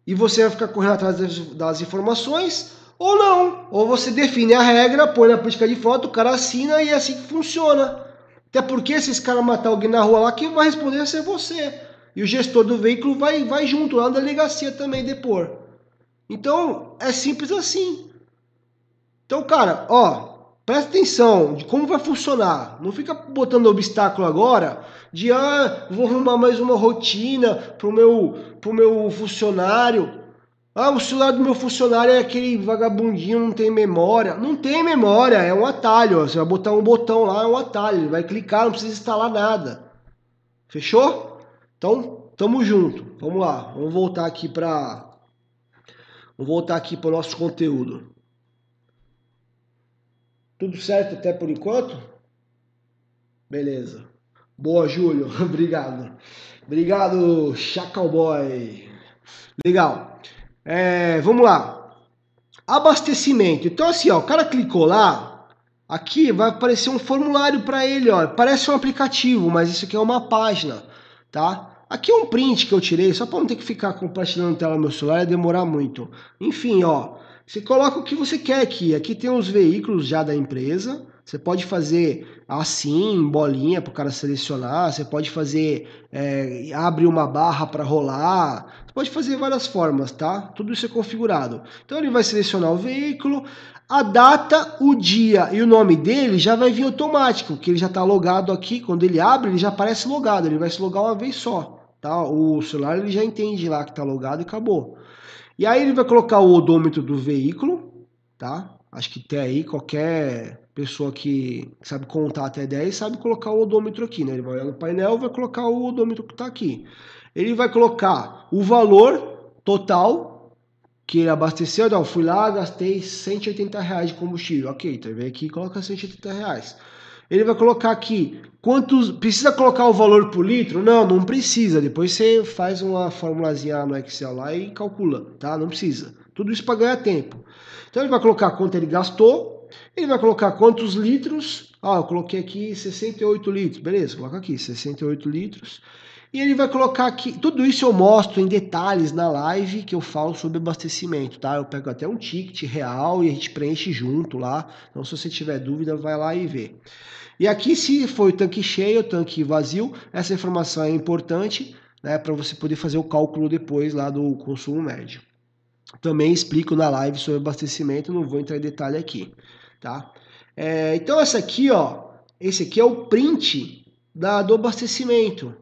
e você vai ficar correndo atrás das, das, informações, ou não. Ou você define a regra, põe na política de foto, o cara assina e é assim que funciona. Até porque se esse cara matar alguém na rua lá, quem vai responder vai ser você. E o gestor do veículo vai, vai junto lá na delegacia também depor. Então, é simples assim. Então, cara, ó, presta atenção de como vai funcionar. Não fica botando obstáculo agora de ah, vou arrumar mais uma rotina pro meu, pro meu funcionário. Ah, o celular do meu funcionário é aquele vagabundinho, não tem memória. Não tem memória, é um atalho. Você vai botar um botão lá, é um atalho. Ele vai clicar, não precisa instalar nada. Fechou? Então, tamo junto. Vamos lá. Vamos voltar aqui para Vamos voltar aqui para o nosso conteúdo. Tudo certo até por enquanto? Beleza. Boa, Júlio. [LAUGHS] Obrigado. Obrigado, Chacal Boy. Legal. É, vamos lá. Abastecimento. Então, assim, ó, o cara clicou lá. Aqui vai aparecer um formulário para ele, ó. Parece um aplicativo, mas isso aqui é uma página, tá? Aqui é um print que eu tirei, só para não ter que ficar compartilhando tela no meu celular e demorar muito. Enfim, ó. Você coloca o que você quer aqui. Aqui tem os veículos já da empresa. Você pode fazer assim, bolinha para o cara selecionar. Você pode fazer, é, abre uma barra para rolar. Você pode fazer várias formas, tá? Tudo isso é configurado. Então ele vai selecionar o veículo, a data, o dia e o nome dele já vai vir automático, que ele já está logado aqui. Quando ele abre, ele já aparece logado. Ele vai se logar uma vez só. Tá? O celular ele já entende lá que está logado e acabou. E aí ele vai colocar o odômetro do veículo, tá? Acho que tem aí qualquer pessoa que sabe contar até 10 sabe colocar o odômetro aqui, né? Ele vai olhar no painel vai colocar o odômetro que está aqui. Ele vai colocar o valor total que ele abasteceu. Não, fui lá, gastei 180 reais de combustível. Ok, então vem aqui e coloca 180 reais. Ele vai colocar aqui quantos. Precisa colocar o valor por litro? Não, não precisa. Depois você faz uma formulazinha no Excel lá e calcula, tá? Não precisa. Tudo isso para ganhar tempo. Então ele vai colocar quanto ele gastou, ele vai colocar quantos litros. Ah, eu coloquei aqui 68 litros. Beleza, coloca aqui 68 litros. E ele vai colocar aqui, tudo isso eu mostro em detalhes na live que eu falo sobre abastecimento, tá? Eu pego até um ticket real e a gente preenche junto lá. Então se você tiver dúvida, vai lá e vê. E aqui se foi tanque cheio, tanque vazio, essa informação é importante, né, para você poder fazer o cálculo depois lá do consumo médio. Também explico na live sobre abastecimento, não vou entrar em detalhe aqui, tá? É, então essa aqui, ó, esse aqui é o print da, do abastecimento.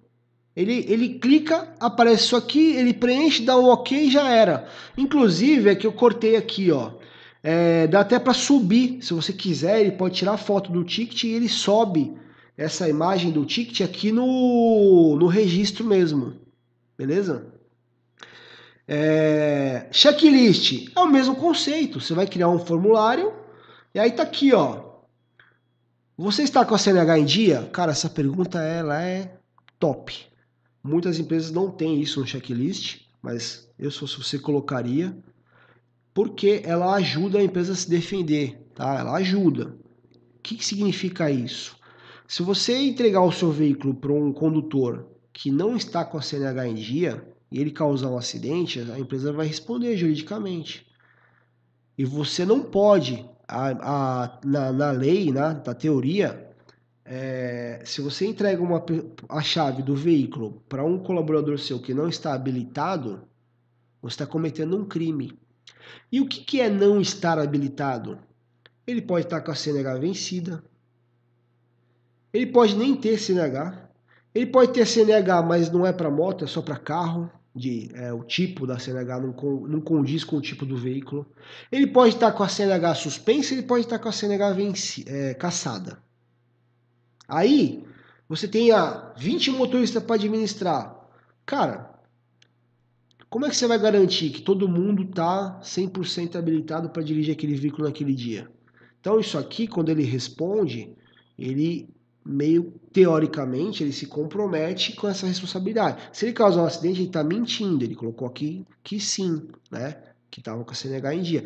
Ele, ele clica, aparece isso aqui, ele preenche, dá um ok e já era. Inclusive, é que eu cortei aqui, ó. É, dá até para subir, se você quiser, ele pode tirar foto do ticket e ele sobe essa imagem do ticket aqui no, no registro mesmo. Beleza? É, checklist é o mesmo conceito. Você vai criar um formulário e aí tá aqui, ó. Você está com a CNH em dia? Cara, essa pergunta ela é top. Muitas empresas não têm isso no checklist, mas eu se fosse você colocaria, porque ela ajuda a empresa a se defender, tá? Ela ajuda. O que, que significa isso? Se você entregar o seu veículo para um condutor que não está com a CNH em dia e ele causar um acidente, a empresa vai responder juridicamente. E você não pode, a, a, na, na lei, na, na teoria, é, se você entrega uma, a chave do veículo para um colaborador seu que não está habilitado, você está cometendo um crime. E o que, que é não estar habilitado? Ele pode estar com a CNH vencida, ele pode nem ter CNH, ele pode ter CNH, mas não é para moto, é só para carro, de, é, o tipo da CNH não, não condiz com o tipo do veículo. Ele pode estar com a CNH suspensa, ele pode estar com a CNH venci, é, caçada. Aí, você tem a 20 motoristas para administrar. Cara, como é que você vai garantir que todo mundo está 100% habilitado para dirigir aquele veículo naquele dia? Então, isso aqui, quando ele responde, ele meio teoricamente ele se compromete com essa responsabilidade. Se ele causar um acidente, ele está mentindo. Ele colocou aqui que sim, né? Que estava com a CNH em dia.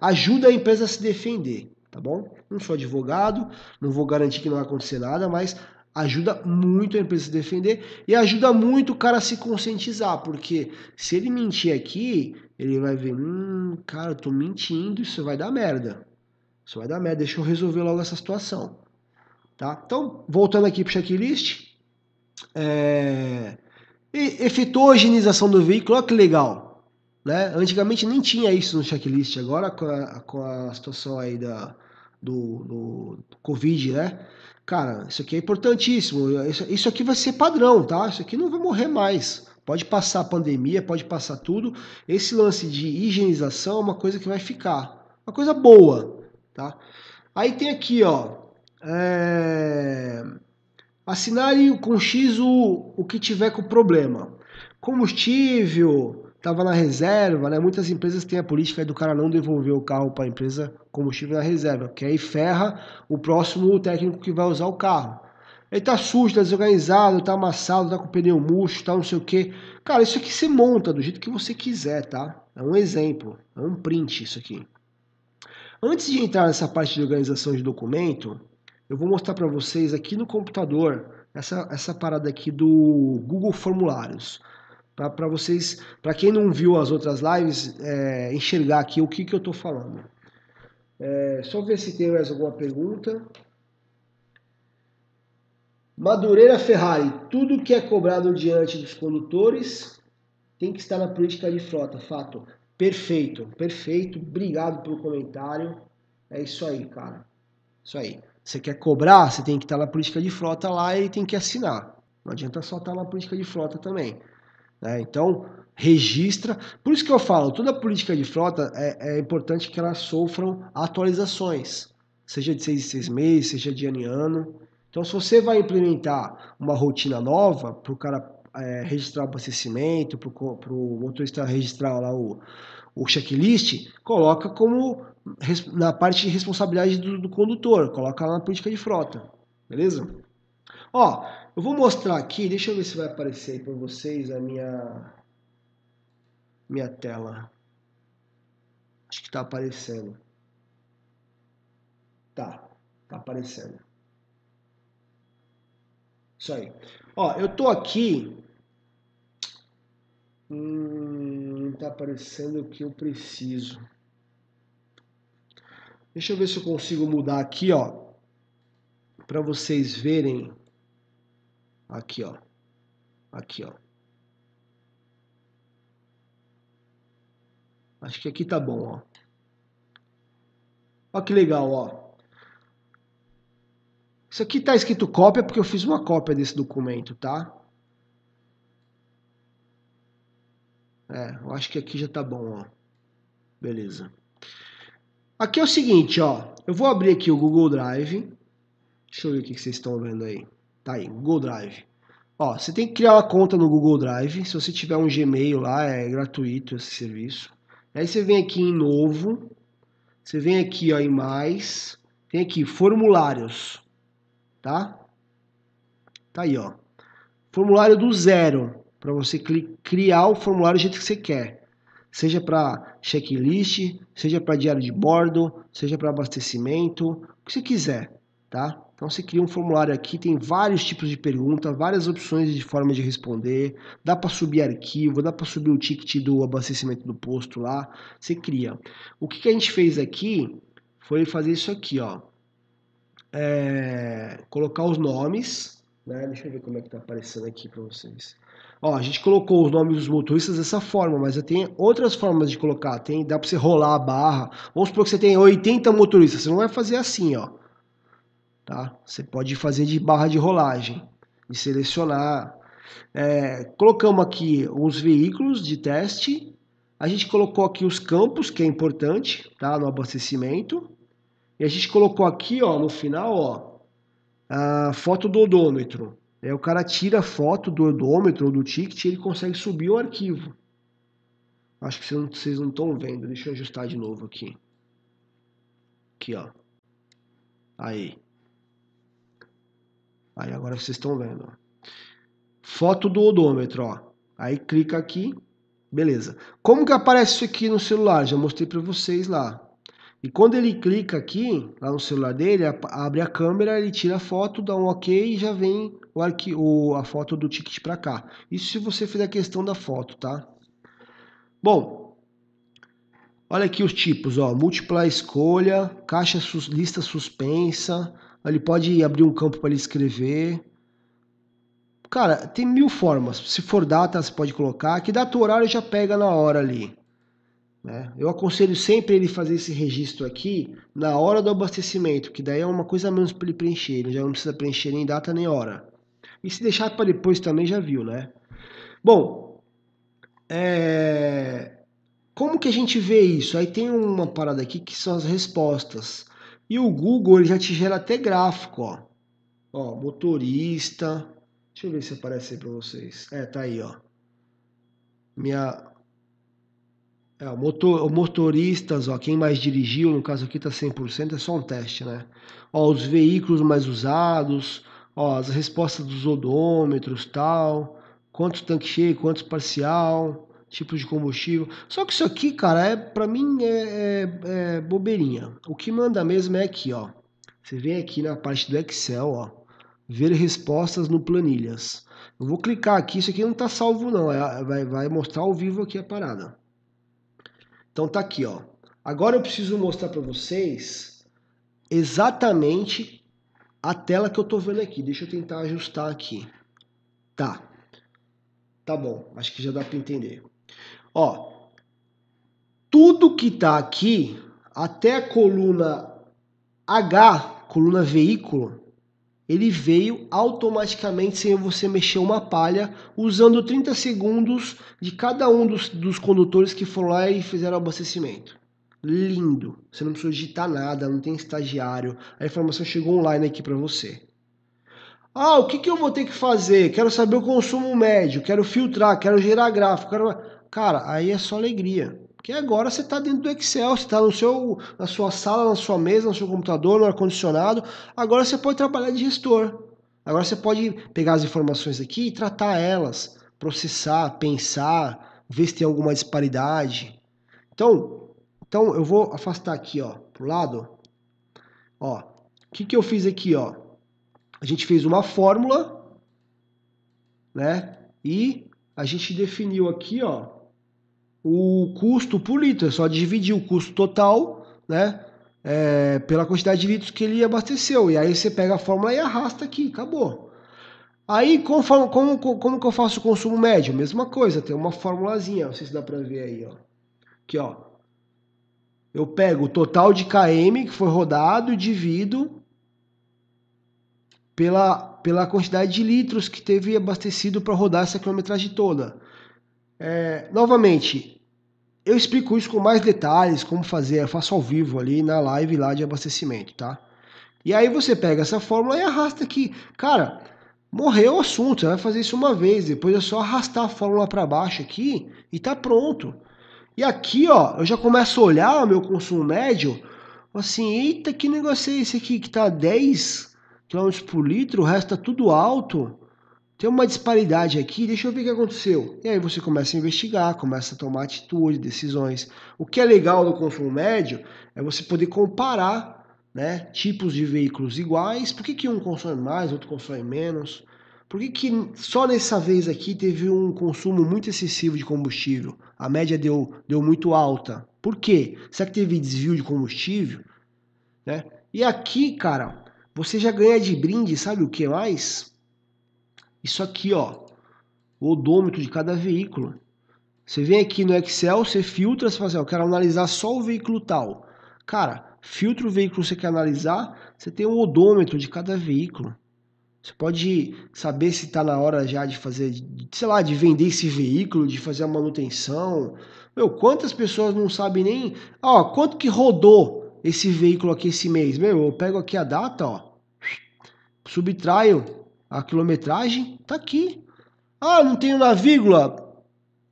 Ajuda a empresa a se defender tá bom? Não sou advogado, não vou garantir que não vai acontecer nada, mas ajuda muito a empresa se defender e ajuda muito o cara a se conscientizar, porque se ele mentir aqui, ele vai ver, hum, cara, eu tô mentindo, isso vai dar merda. Isso vai dar merda, deixa eu resolver logo essa situação. Tá? Então, voltando aqui para o checklist, é... efetuou a higienização do veículo, olha que legal. Né? Antigamente nem tinha isso no checklist, agora com a, com a situação aí da, do, do Covid, né? Cara, isso aqui é importantíssimo. Isso, isso aqui vai ser padrão, tá? Isso aqui não vai morrer mais. Pode passar a pandemia, pode passar tudo. Esse lance de higienização é uma coisa que vai ficar. Uma coisa boa, tá? Aí tem aqui, ó. É... Assinare com X o, o que tiver com problema. Combustível, estava na reserva, né? Muitas empresas têm a política do cara não devolver o carro para a empresa combustível na reserva, que aí ferra o próximo técnico que vai usar o carro. Ele tá sujo, tá desorganizado, tá amassado, tá com pneu murcho, tá não sei o que. Cara, isso aqui você monta do jeito que você quiser, tá? É um exemplo, é um print isso aqui. Antes de entrar nessa parte de organização de documento, eu vou mostrar para vocês aqui no computador essa, essa parada aqui do Google Formulários. Para vocês, para quem não viu as outras lives, é, enxergar aqui o que, que eu estou falando. É, só ver se tem mais alguma pergunta. Madureira Ferrari, tudo que é cobrado diante dos condutores tem que estar na política de frota, fato. Perfeito, perfeito. Obrigado pelo comentário. É isso aí, cara. Isso aí. Você quer cobrar, você tem que estar na política de frota lá e tem que assinar. Não adianta só estar na política de frota também. Né? Então, registra. Por isso que eu falo, toda política de frota é, é importante que elas sofram atualizações. Seja de seis em seis meses, seja de ano em ano. Então, se você vai implementar uma rotina nova para o cara é, registrar o abastecimento, para o motorista registrar lá o, o checklist, coloca como na parte de responsabilidade do, do condutor, coloca lá na política de frota, beleza? Ó, eu vou mostrar aqui, deixa eu ver se vai aparecer aí para vocês a minha minha tela. Acho que está aparecendo. Tá, tá aparecendo. Isso aí. Ó, eu tô aqui. Hum, tá aparecendo o que eu preciso. Deixa eu ver se eu consigo mudar aqui, ó, para vocês verem. Aqui, ó. Aqui, ó. Acho que aqui tá bom, ó. Olha que legal, ó. Isso aqui tá escrito cópia porque eu fiz uma cópia desse documento, tá? É, eu acho que aqui já tá bom, ó. Beleza. Aqui é o seguinte, ó. Eu vou abrir aqui o Google Drive. Deixa eu ver o que vocês estão vendo aí. Tá aí, Google Drive. Ó, você tem que criar uma conta no Google Drive. Se você tiver um Gmail lá, é gratuito esse serviço. Aí você vem aqui em novo. Você vem aqui ó, em mais. Tem aqui formulários. Tá? Tá aí, ó. Formulário do zero. Para você criar o formulário do jeito que você quer. Seja para checklist, seja para diário de bordo, seja para abastecimento, o que você quiser, tá? Então você cria um formulário aqui, tem vários tipos de pergunta, várias opções de forma de responder, dá para subir arquivo, dá para subir o ticket do abastecimento do posto lá, você cria. O que, que a gente fez aqui foi fazer isso aqui, ó. É, colocar os nomes, né? Deixa eu ver como é que tá aparecendo aqui para vocês. Ó, a gente colocou os nomes dos motoristas dessa forma, mas tem outras formas de colocar. Tem, dá para você rolar a barra. Vamos supor que você tem 80 motoristas, você não vai fazer assim, ó Tá? Você pode fazer de barra de rolagem, de selecionar. É, colocamos aqui os veículos de teste. A gente colocou aqui os campos, que é importante, tá? No abastecimento. E a gente colocou aqui, ó, no final, ó, a foto do odômetro. É, o cara tira a foto do odômetro ou do ticket e ele consegue subir o arquivo. Acho que vocês não estão vendo. Deixa eu ajustar de novo aqui. Aqui, ó. Aí. Aí agora vocês estão vendo. Foto do odômetro, ó. Aí clica aqui, beleza. Como que aparece isso aqui no celular? Já mostrei para vocês lá. E quando ele clica aqui, lá no celular dele, abre a câmera, ele tira a foto, dá um ok e já vem o arquivo, a foto do ticket para cá. Isso se você fizer a questão da foto, tá? Bom, olha aqui os tipos, ó, múltipla escolha, caixa sus, lista suspensa, ele pode abrir um campo para ele escrever. Cara, tem mil formas. Se for data, você pode colocar. Que data horário já pega na hora ali. Né? Eu aconselho sempre ele fazer esse registro aqui na hora do abastecimento, que daí é uma coisa a menos para ele preencher. Ele já não precisa preencher nem data nem hora. E se deixar para depois também já viu, né? Bom, é... como que a gente vê isso? Aí tem uma parada aqui que são as respostas. E o Google ele já te gera até gráfico, ó. Ó, motorista. Deixa eu ver se aparece aí para vocês. É, tá aí, ó. Minha é, o motor, motoristas, ó, quem mais dirigiu, no caso aqui tá 100%, é só um teste, né? Ó, os veículos mais usados, ó, as respostas dos odômetros, tal, quantos tanque cheio, quantos parcial, tipos de combustível. Só que isso aqui, cara, é para mim é, é, é, bobeirinha. O que manda mesmo é aqui, ó. Você vem aqui na parte do Excel, ó. ver respostas no planilhas. Eu vou clicar aqui, isso aqui não está salvo não, é, vai, vai mostrar ao vivo aqui a parada. Então tá aqui, ó. Agora eu preciso mostrar para vocês exatamente a tela que eu tô vendo aqui. Deixa eu tentar ajustar aqui. Tá. Tá bom, acho que já dá para entender. Ó, tudo que tá aqui, até a coluna H, coluna veículo, ele veio automaticamente sem você mexer uma palha, usando 30 segundos de cada um dos, dos condutores que foram lá e fizeram o abastecimento. Lindo. Você não precisa digitar nada, não tem estagiário. A informação chegou online aqui para você. Ah, o que, que eu vou ter que fazer? Quero saber o consumo médio, quero filtrar, quero gerar gráfico. Quero... Cara, aí é só alegria. Porque agora você está dentro do Excel, você está no seu, na sua sala, na sua mesa, no seu computador, no ar-condicionado. Agora você pode trabalhar de gestor. Agora você pode pegar as informações aqui e tratar elas, processar, pensar, ver se tem alguma disparidade. Então, então eu vou afastar aqui, ó, pro lado. Ó, o que, que eu fiz aqui, ó? A gente fez uma fórmula, né? E a gente definiu aqui, ó, o custo por litro. É só dividir o custo total, né? É, pela quantidade de litros que ele abasteceu. E aí você pega a fórmula e arrasta aqui, acabou. Aí, conforme, como, como que eu faço o consumo médio? Mesma coisa, tem uma formulazinha, não sei se dá para ver aí, ó. Aqui, ó. Eu pego o total de KM que foi rodado e divido pela, pela quantidade de litros que teve abastecido para rodar essa quilometragem toda. É, novamente, eu explico isso com mais detalhes, como fazer, eu faço ao vivo ali na live lá de abastecimento, tá? E aí você pega essa fórmula e arrasta aqui. Cara, morreu o assunto, você vai fazer isso uma vez, depois é só arrastar a fórmula para baixo aqui e tá pronto. E aqui, ó, eu já começo a olhar o meu consumo médio, assim, eita, que negócio é esse aqui que tá 10 km por litro, o resto tá tudo alto tem uma disparidade aqui, deixa eu ver o que aconteceu. E aí você começa a investigar, começa a tomar atitude, decisões. O que é legal do consumo médio é você poder comparar né, tipos de veículos iguais. Por que, que um consome mais, outro consome menos? Por que, que só nessa vez aqui teve um consumo muito excessivo de combustível? A média deu, deu muito alta. Por quê? Será que teve desvio de combustível? Né? E aqui, cara, você já ganha de brinde, sabe o que mais? Isso aqui, ó, o odômetro de cada veículo. Você vem aqui no Excel, você filtra, você fala assim, eu quero analisar só o veículo tal. Cara, filtra o veículo que você quer analisar, você tem um odômetro de cada veículo. Você pode saber se está na hora já de fazer, sei lá, de vender esse veículo, de fazer a manutenção. Meu, quantas pessoas não sabem nem, ó, quanto que rodou esse veículo aqui esse mês? Meu, eu pego aqui a data, ó, subtraio a quilometragem está aqui. Ah, não tenho na vírgula.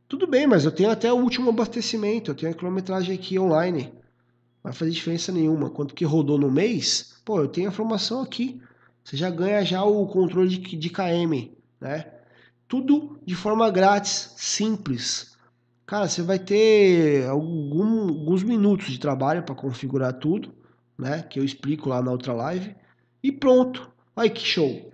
Tudo bem, mas eu tenho até o último abastecimento, eu tenho a quilometragem aqui online. Não vai fazer diferença nenhuma. Quanto que rodou no mês, pô, eu tenho a informação aqui. Você já ganha já o controle de, de KM, né? Tudo de forma grátis, simples. Cara, você vai ter algum, alguns minutos de trabalho para configurar tudo, né? Que eu explico lá na outra live. E pronto. Olha que show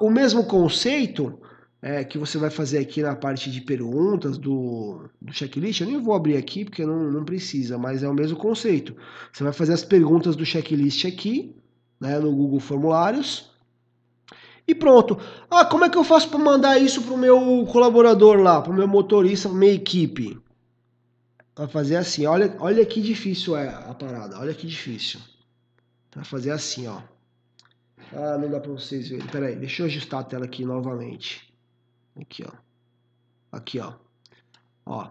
o mesmo conceito é, que você vai fazer aqui na parte de perguntas do, do checklist, eu nem vou abrir aqui porque não, não precisa, mas é o mesmo conceito. Você vai fazer as perguntas do checklist aqui, né, no Google Formulários, e pronto. Ah, como é que eu faço para mandar isso para o meu colaborador lá, para o meu motorista, para minha equipe? Vai fazer assim, olha, olha que difícil é a parada, olha que difícil. Vai fazer assim, ó. Ah, não dá para vocês verem. Pera aí, deixa eu ajustar a tela aqui novamente. Aqui, ó. Aqui, ó. Ó.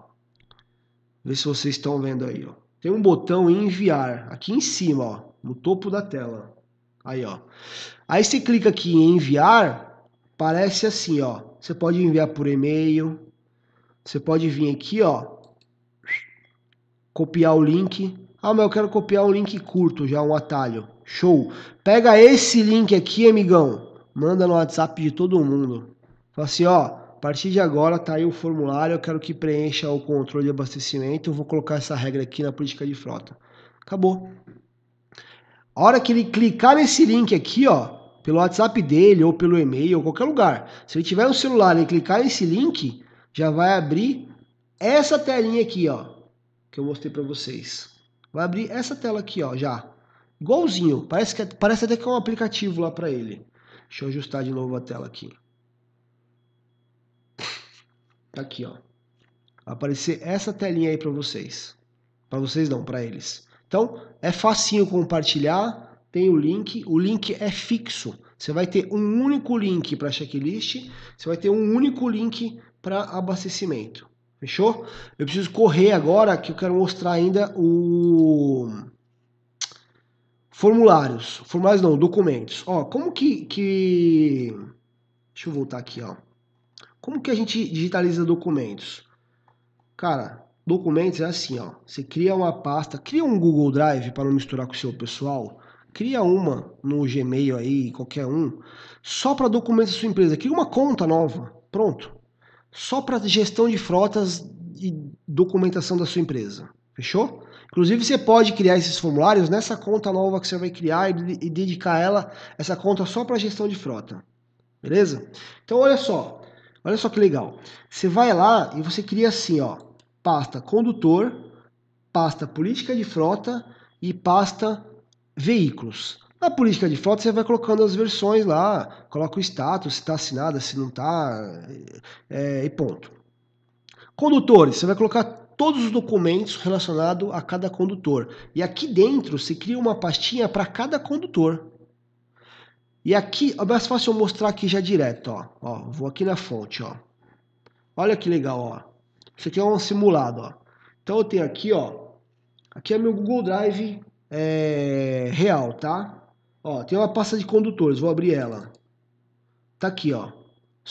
Vê se vocês estão vendo aí, ó. Tem um botão enviar aqui em cima, ó, no topo da tela. Aí, ó. Aí você clica aqui em enviar, parece assim, ó. Você pode enviar por e-mail. Você pode vir aqui, ó. Copiar o link. Ah, mas eu quero copiar um link curto, já um atalho. Show. Pega esse link aqui, amigão. Manda no WhatsApp de todo mundo. Fala assim, ó, a partir de agora tá aí o formulário, eu quero que preencha o controle de abastecimento, eu vou colocar essa regra aqui na política de frota. Acabou. A hora que ele clicar nesse link aqui, ó, pelo WhatsApp dele ou pelo e-mail ou qualquer lugar. Se ele tiver um celular e clicar nesse link, já vai abrir essa telinha aqui, ó, que eu mostrei para vocês. Vai abrir essa tela aqui, ó, já. Igualzinho, parece que parece até que é um aplicativo lá para ele. Deixa eu ajustar de novo a tela aqui. Tá aqui, ó. Vai aparecer essa telinha aí para vocês. Para vocês não, para eles. Então, é facinho compartilhar, tem o link, o link é fixo. Você vai ter um único link para checklist, você vai ter um único link para abastecimento. Fechou? Eu preciso correr agora que eu quero mostrar ainda o formulários. Formulários não, documentos. Ó, como que, que... Deixa eu voltar aqui, ó. Como que a gente digitaliza documentos? Cara, documentos é assim, ó. Você cria uma pasta, cria um Google Drive para não misturar com o seu pessoal. Cria uma no Gmail aí, qualquer um, só para documentos da sua empresa. Cria uma conta nova. Pronto só para gestão de frotas e documentação da sua empresa. Fechou? Inclusive você pode criar esses formulários nessa conta nova que você vai criar e, e dedicar ela essa conta só para gestão de frota. Beleza? Então olha só, olha só que legal. Você vai lá e você cria assim, ó, pasta condutor, pasta política de frota e pasta veículos. Na política de frota você vai colocando as versões lá, coloca o status, se está assinada, se não está, é, e ponto. Condutores, você vai colocar todos os documentos relacionados a cada condutor. E aqui dentro você cria uma pastinha para cada condutor. E aqui, é mais fácil eu mostrar aqui já direto, ó. ó. Vou aqui na fonte, ó. Olha que legal, ó. Isso aqui é um simulado, ó. Então eu tenho aqui, ó. Aqui é meu Google Drive é, real, tá? Ó, tem uma pasta de condutores, vou abrir ela. Tá aqui, ó.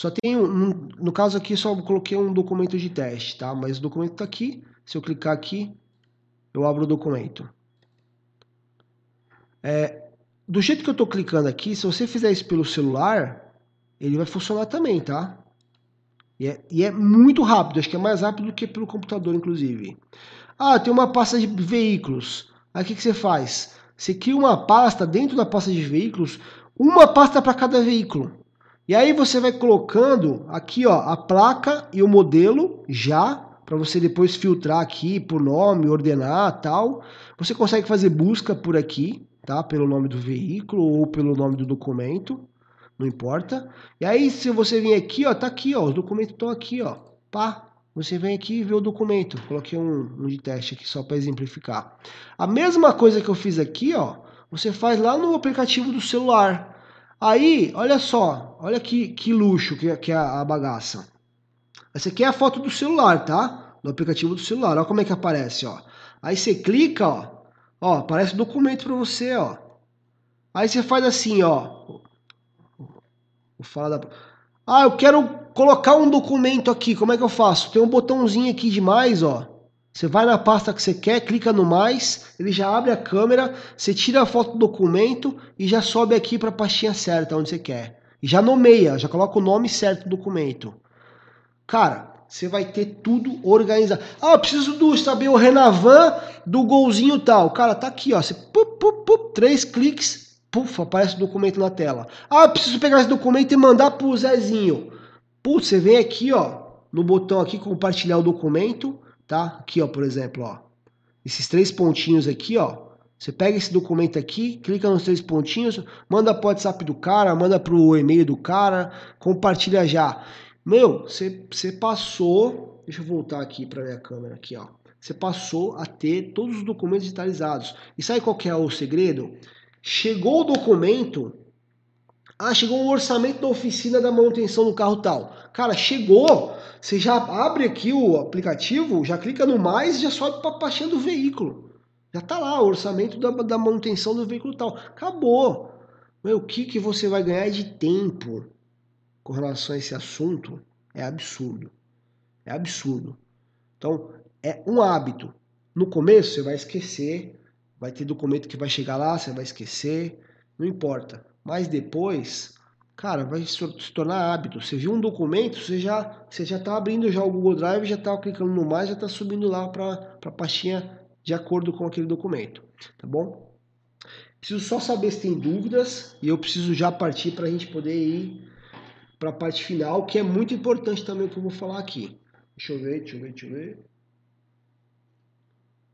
Só tem um, no caso aqui só coloquei um documento de teste, tá? Mas o documento tá aqui. Se eu clicar aqui, eu abro o documento. É, do jeito que eu tô clicando aqui, se você fizer isso pelo celular, ele vai funcionar também, tá? E é, e é muito rápido, acho que é mais rápido do que pelo computador, inclusive. Ah, tem uma pasta de veículos. Aí o que, que você faz? Você cria uma pasta dentro da pasta de veículos, uma pasta para cada veículo. E aí você vai colocando aqui ó, a placa e o modelo já, para você depois filtrar aqui por nome, ordenar tal. Você consegue fazer busca por aqui, tá? Pelo nome do veículo ou pelo nome do documento, não importa. E aí se você vir aqui, ó, tá aqui, ó, os documentos estão aqui, ó. Pá, você vem aqui e vê o documento. Coloquei um, um de teste aqui só para exemplificar. A mesma coisa que eu fiz aqui, ó, você faz lá no aplicativo do celular. Aí, olha só, olha que, que luxo que, que é a, bagaça. Essa aqui é a foto do celular, tá? Do aplicativo do celular. Olha como é que aparece, ó. Aí você clica, ó, ó, aparece documento para você, ó. Aí você faz assim, ó. Vou falar da ah, eu quero colocar um documento aqui, como é que eu faço? Tem um botãozinho aqui de mais, ó. Você vai na pasta que você quer, clica no mais, ele já abre a câmera, você tira a foto do documento e já sobe aqui para a pastinha certa onde você quer. E já nomeia, já coloca o nome certo do documento. Cara, você vai ter tudo organizado. Ah, preciso do saber o Renavan do golzinho tal. Cara, tá aqui, ó. Você pup, pup, pup, três cliques, Puf, aparece o documento na tela. Ah, preciso pegar esse documento e mandar pro Zezinho. Putz, você vem aqui, ó, no botão aqui, compartilhar o documento, tá? Aqui, ó, por exemplo, ó. Esses três pontinhos aqui, ó. Você pega esse documento aqui, clica nos três pontinhos, manda pro WhatsApp do cara, manda pro e-mail do cara, compartilha já. Meu, você, você passou... Deixa eu voltar aqui para minha câmera aqui, ó. Você passou a ter todos os documentos digitalizados. E sabe qual que é o segredo? Chegou o documento. Ah, chegou o orçamento da oficina da manutenção do carro tal. Cara, chegou. Você já abre aqui o aplicativo, já clica no mais e já sobe para a pastinha do veículo. Já tá lá o orçamento da, da manutenção do veículo tal. Acabou. Meu, o que, que você vai ganhar de tempo com relação a esse assunto é absurdo. É absurdo. Então, é um hábito. No começo você vai esquecer, Vai ter documento que vai chegar lá, você vai esquecer, não importa. Mas depois, cara, vai se tornar hábito. Você viu um documento, você já você já está abrindo já o Google Drive, já está clicando no mais, já está subindo lá para a pastinha de acordo com aquele documento, tá bom? Preciso só saber se tem dúvidas e eu preciso já partir para a gente poder ir para a parte final, que é muito importante também o que eu vou falar aqui. Deixa eu ver, deixa eu ver, deixa eu ver.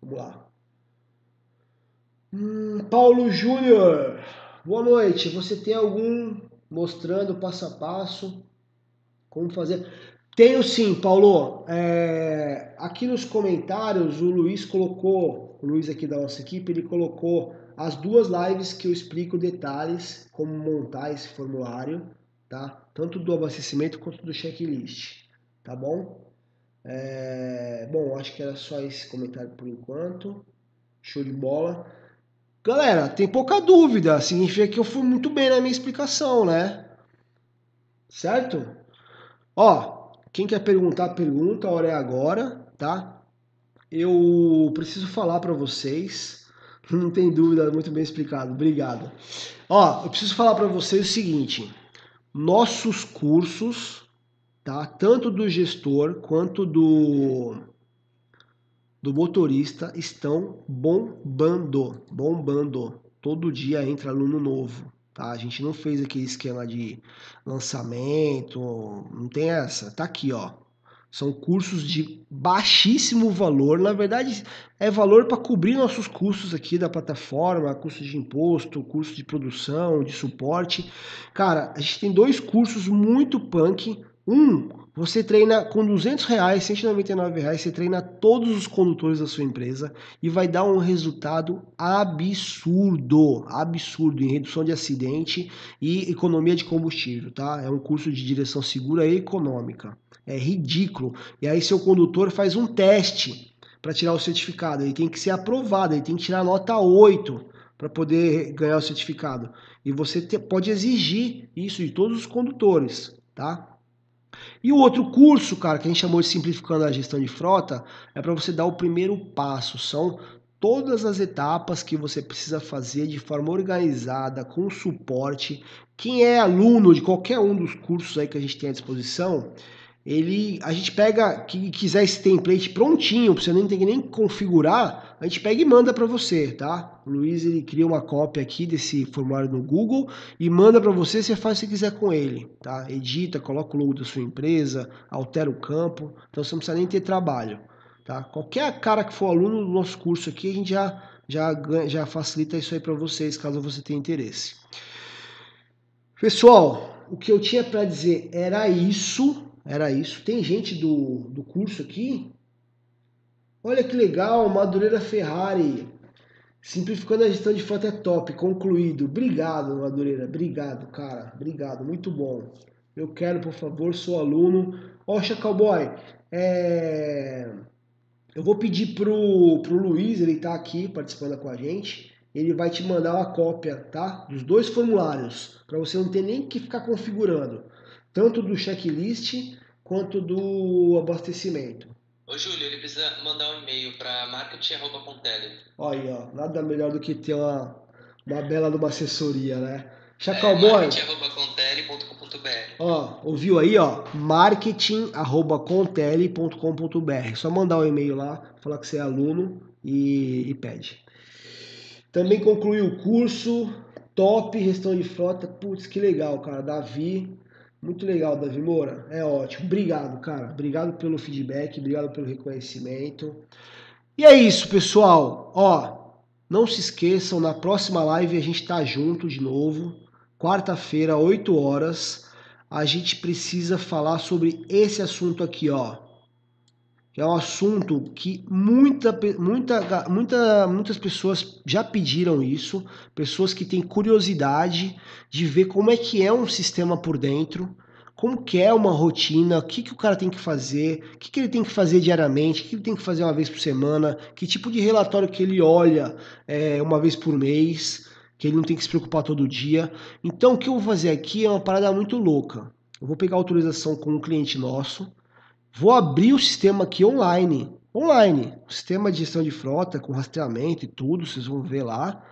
Vamos lá. Hum, Paulo Júnior, boa noite. Você tem algum mostrando passo a passo como fazer? Tenho sim, Paulo. É, aqui nos comentários o Luiz colocou, o Luiz aqui da nossa equipe, ele colocou as duas lives que eu explico detalhes como montar esse formulário, tá? Tanto do abastecimento quanto do checklist, tá bom? É, bom, acho que era só esse comentário por enquanto. Show de bola. Galera, tem pouca dúvida, significa que eu fui muito bem na minha explicação, né? Certo? Ó, quem quer perguntar, pergunta, a hora é agora, tá? Eu preciso falar para vocês, [LAUGHS] não tem dúvida, muito bem explicado, obrigado. Ó, eu preciso falar para vocês o seguinte: nossos cursos, tá? Tanto do gestor quanto do do motorista estão bombando, bombando. Todo dia entra aluno novo, Tá? A gente não fez aquele esquema de lançamento, não tem essa. Tá aqui, ó. São cursos de baixíssimo valor. Na verdade, é valor para cobrir nossos custos aqui da plataforma, curso de imposto, curso de produção, de suporte. Cara, a gente tem dois cursos muito punk. Um você treina com 200 reais, 199 reais, você treina todos os condutores da sua empresa e vai dar um resultado absurdo, absurdo em redução de acidente e economia de combustível, tá? É um curso de direção segura e econômica. É ridículo. E aí seu condutor faz um teste para tirar o certificado. Ele tem que ser aprovado, ele tem que tirar nota 8 para poder ganhar o certificado. E você te, pode exigir isso de todos os condutores, tá? E o outro curso, cara, que a gente chamou de Simplificando a Gestão de Frota, é para você dar o primeiro passo. São todas as etapas que você precisa fazer de forma organizada, com suporte. Quem é aluno de qualquer um dos cursos aí que a gente tem à disposição, ele, a gente pega, que quiser esse template prontinho, você nem tem que nem configurar, a gente pega e manda para você, tá? O Luiz ele cria uma cópia aqui desse formulário no Google e manda para você, você faz o que quiser com ele, tá? Edita, coloca o logo da sua empresa, altera o campo, então você não precisa nem ter trabalho, tá? Qualquer cara que for aluno do nosso curso aqui, a gente já já já facilita isso aí para vocês, caso você tenha interesse. Pessoal, o que eu tinha para dizer era isso. Era isso. Tem gente do, do curso aqui? Olha que legal, Madureira Ferrari. Simplificando a gestão de frota é top, concluído. Obrigado, Madureira. Obrigado, cara. Obrigado, muito bom. Eu quero, por favor, sou aluno. Oxa, cowboy, é... eu vou pedir pro, pro Luiz, ele tá aqui participando com a gente. Ele vai te mandar uma cópia, tá? Dos dois formulários, para você não ter nem que ficar configurando tanto do checklist quanto do abastecimento. Ô Júlio, ele precisa mandar um e-mail para marketing.contele. Olha aí, ó, nada melhor do que ter uma, uma bela de uma assessoria, né? Chacalboy. É, Ó, ouviu aí, ó? marketing.contele.com.br Só mandar o um e-mail lá, falar que você é aluno e, e pede. Também concluiu o curso, top, gestão de frota. Putz, que legal, cara. Davi, muito legal, Davi Moura. É ótimo. Obrigado, cara. Obrigado pelo feedback, obrigado pelo reconhecimento. E é isso, pessoal. Ó, não se esqueçam, na próxima live a gente tá junto de novo. Quarta-feira, 8 horas. A gente precisa falar sobre esse assunto aqui, ó é um assunto que muita, muita, muita, muitas pessoas já pediram isso, pessoas que têm curiosidade de ver como é que é um sistema por dentro, como que é uma rotina, o que, que o cara tem que fazer, o que, que ele tem que fazer diariamente, o que ele tem que fazer uma vez por semana, que tipo de relatório que ele olha é, uma vez por mês, que ele não tem que se preocupar todo dia. Então o que eu vou fazer aqui é uma parada muito louca. Eu vou pegar autorização com um cliente nosso, Vou abrir o sistema aqui online. Online. O sistema de gestão de frota com rastreamento e tudo, vocês vão ver lá.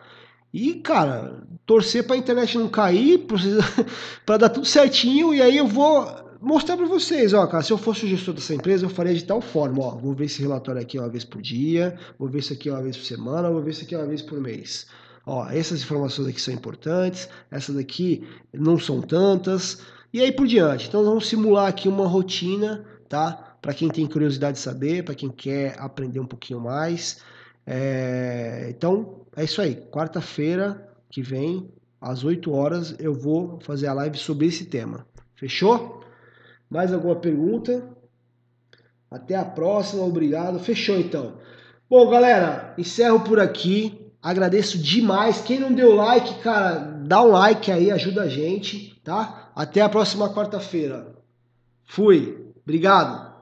E, cara, torcer para a internet não cair, [LAUGHS] para dar tudo certinho. E aí eu vou mostrar para vocês, ó, cara, se eu fosse o gestor dessa empresa, eu faria de tal forma, ó, vou ver esse relatório aqui uma vez por dia, vou ver isso aqui uma vez por semana, vou ver isso aqui uma vez por mês. ó, essas informações aqui são importantes, essas daqui não são tantas, e aí por diante. Então vamos simular aqui uma rotina, tá? Para quem tem curiosidade de saber, para quem quer aprender um pouquinho mais. É... Então é isso aí. Quarta-feira que vem, às 8 horas, eu vou fazer a live sobre esse tema. Fechou? Mais alguma pergunta? Até a próxima, obrigado. Fechou então. Bom, galera, encerro por aqui. Agradeço demais. Quem não deu like, cara, dá um like aí, ajuda a gente, tá? Até a próxima quarta-feira. Fui. Obrigado.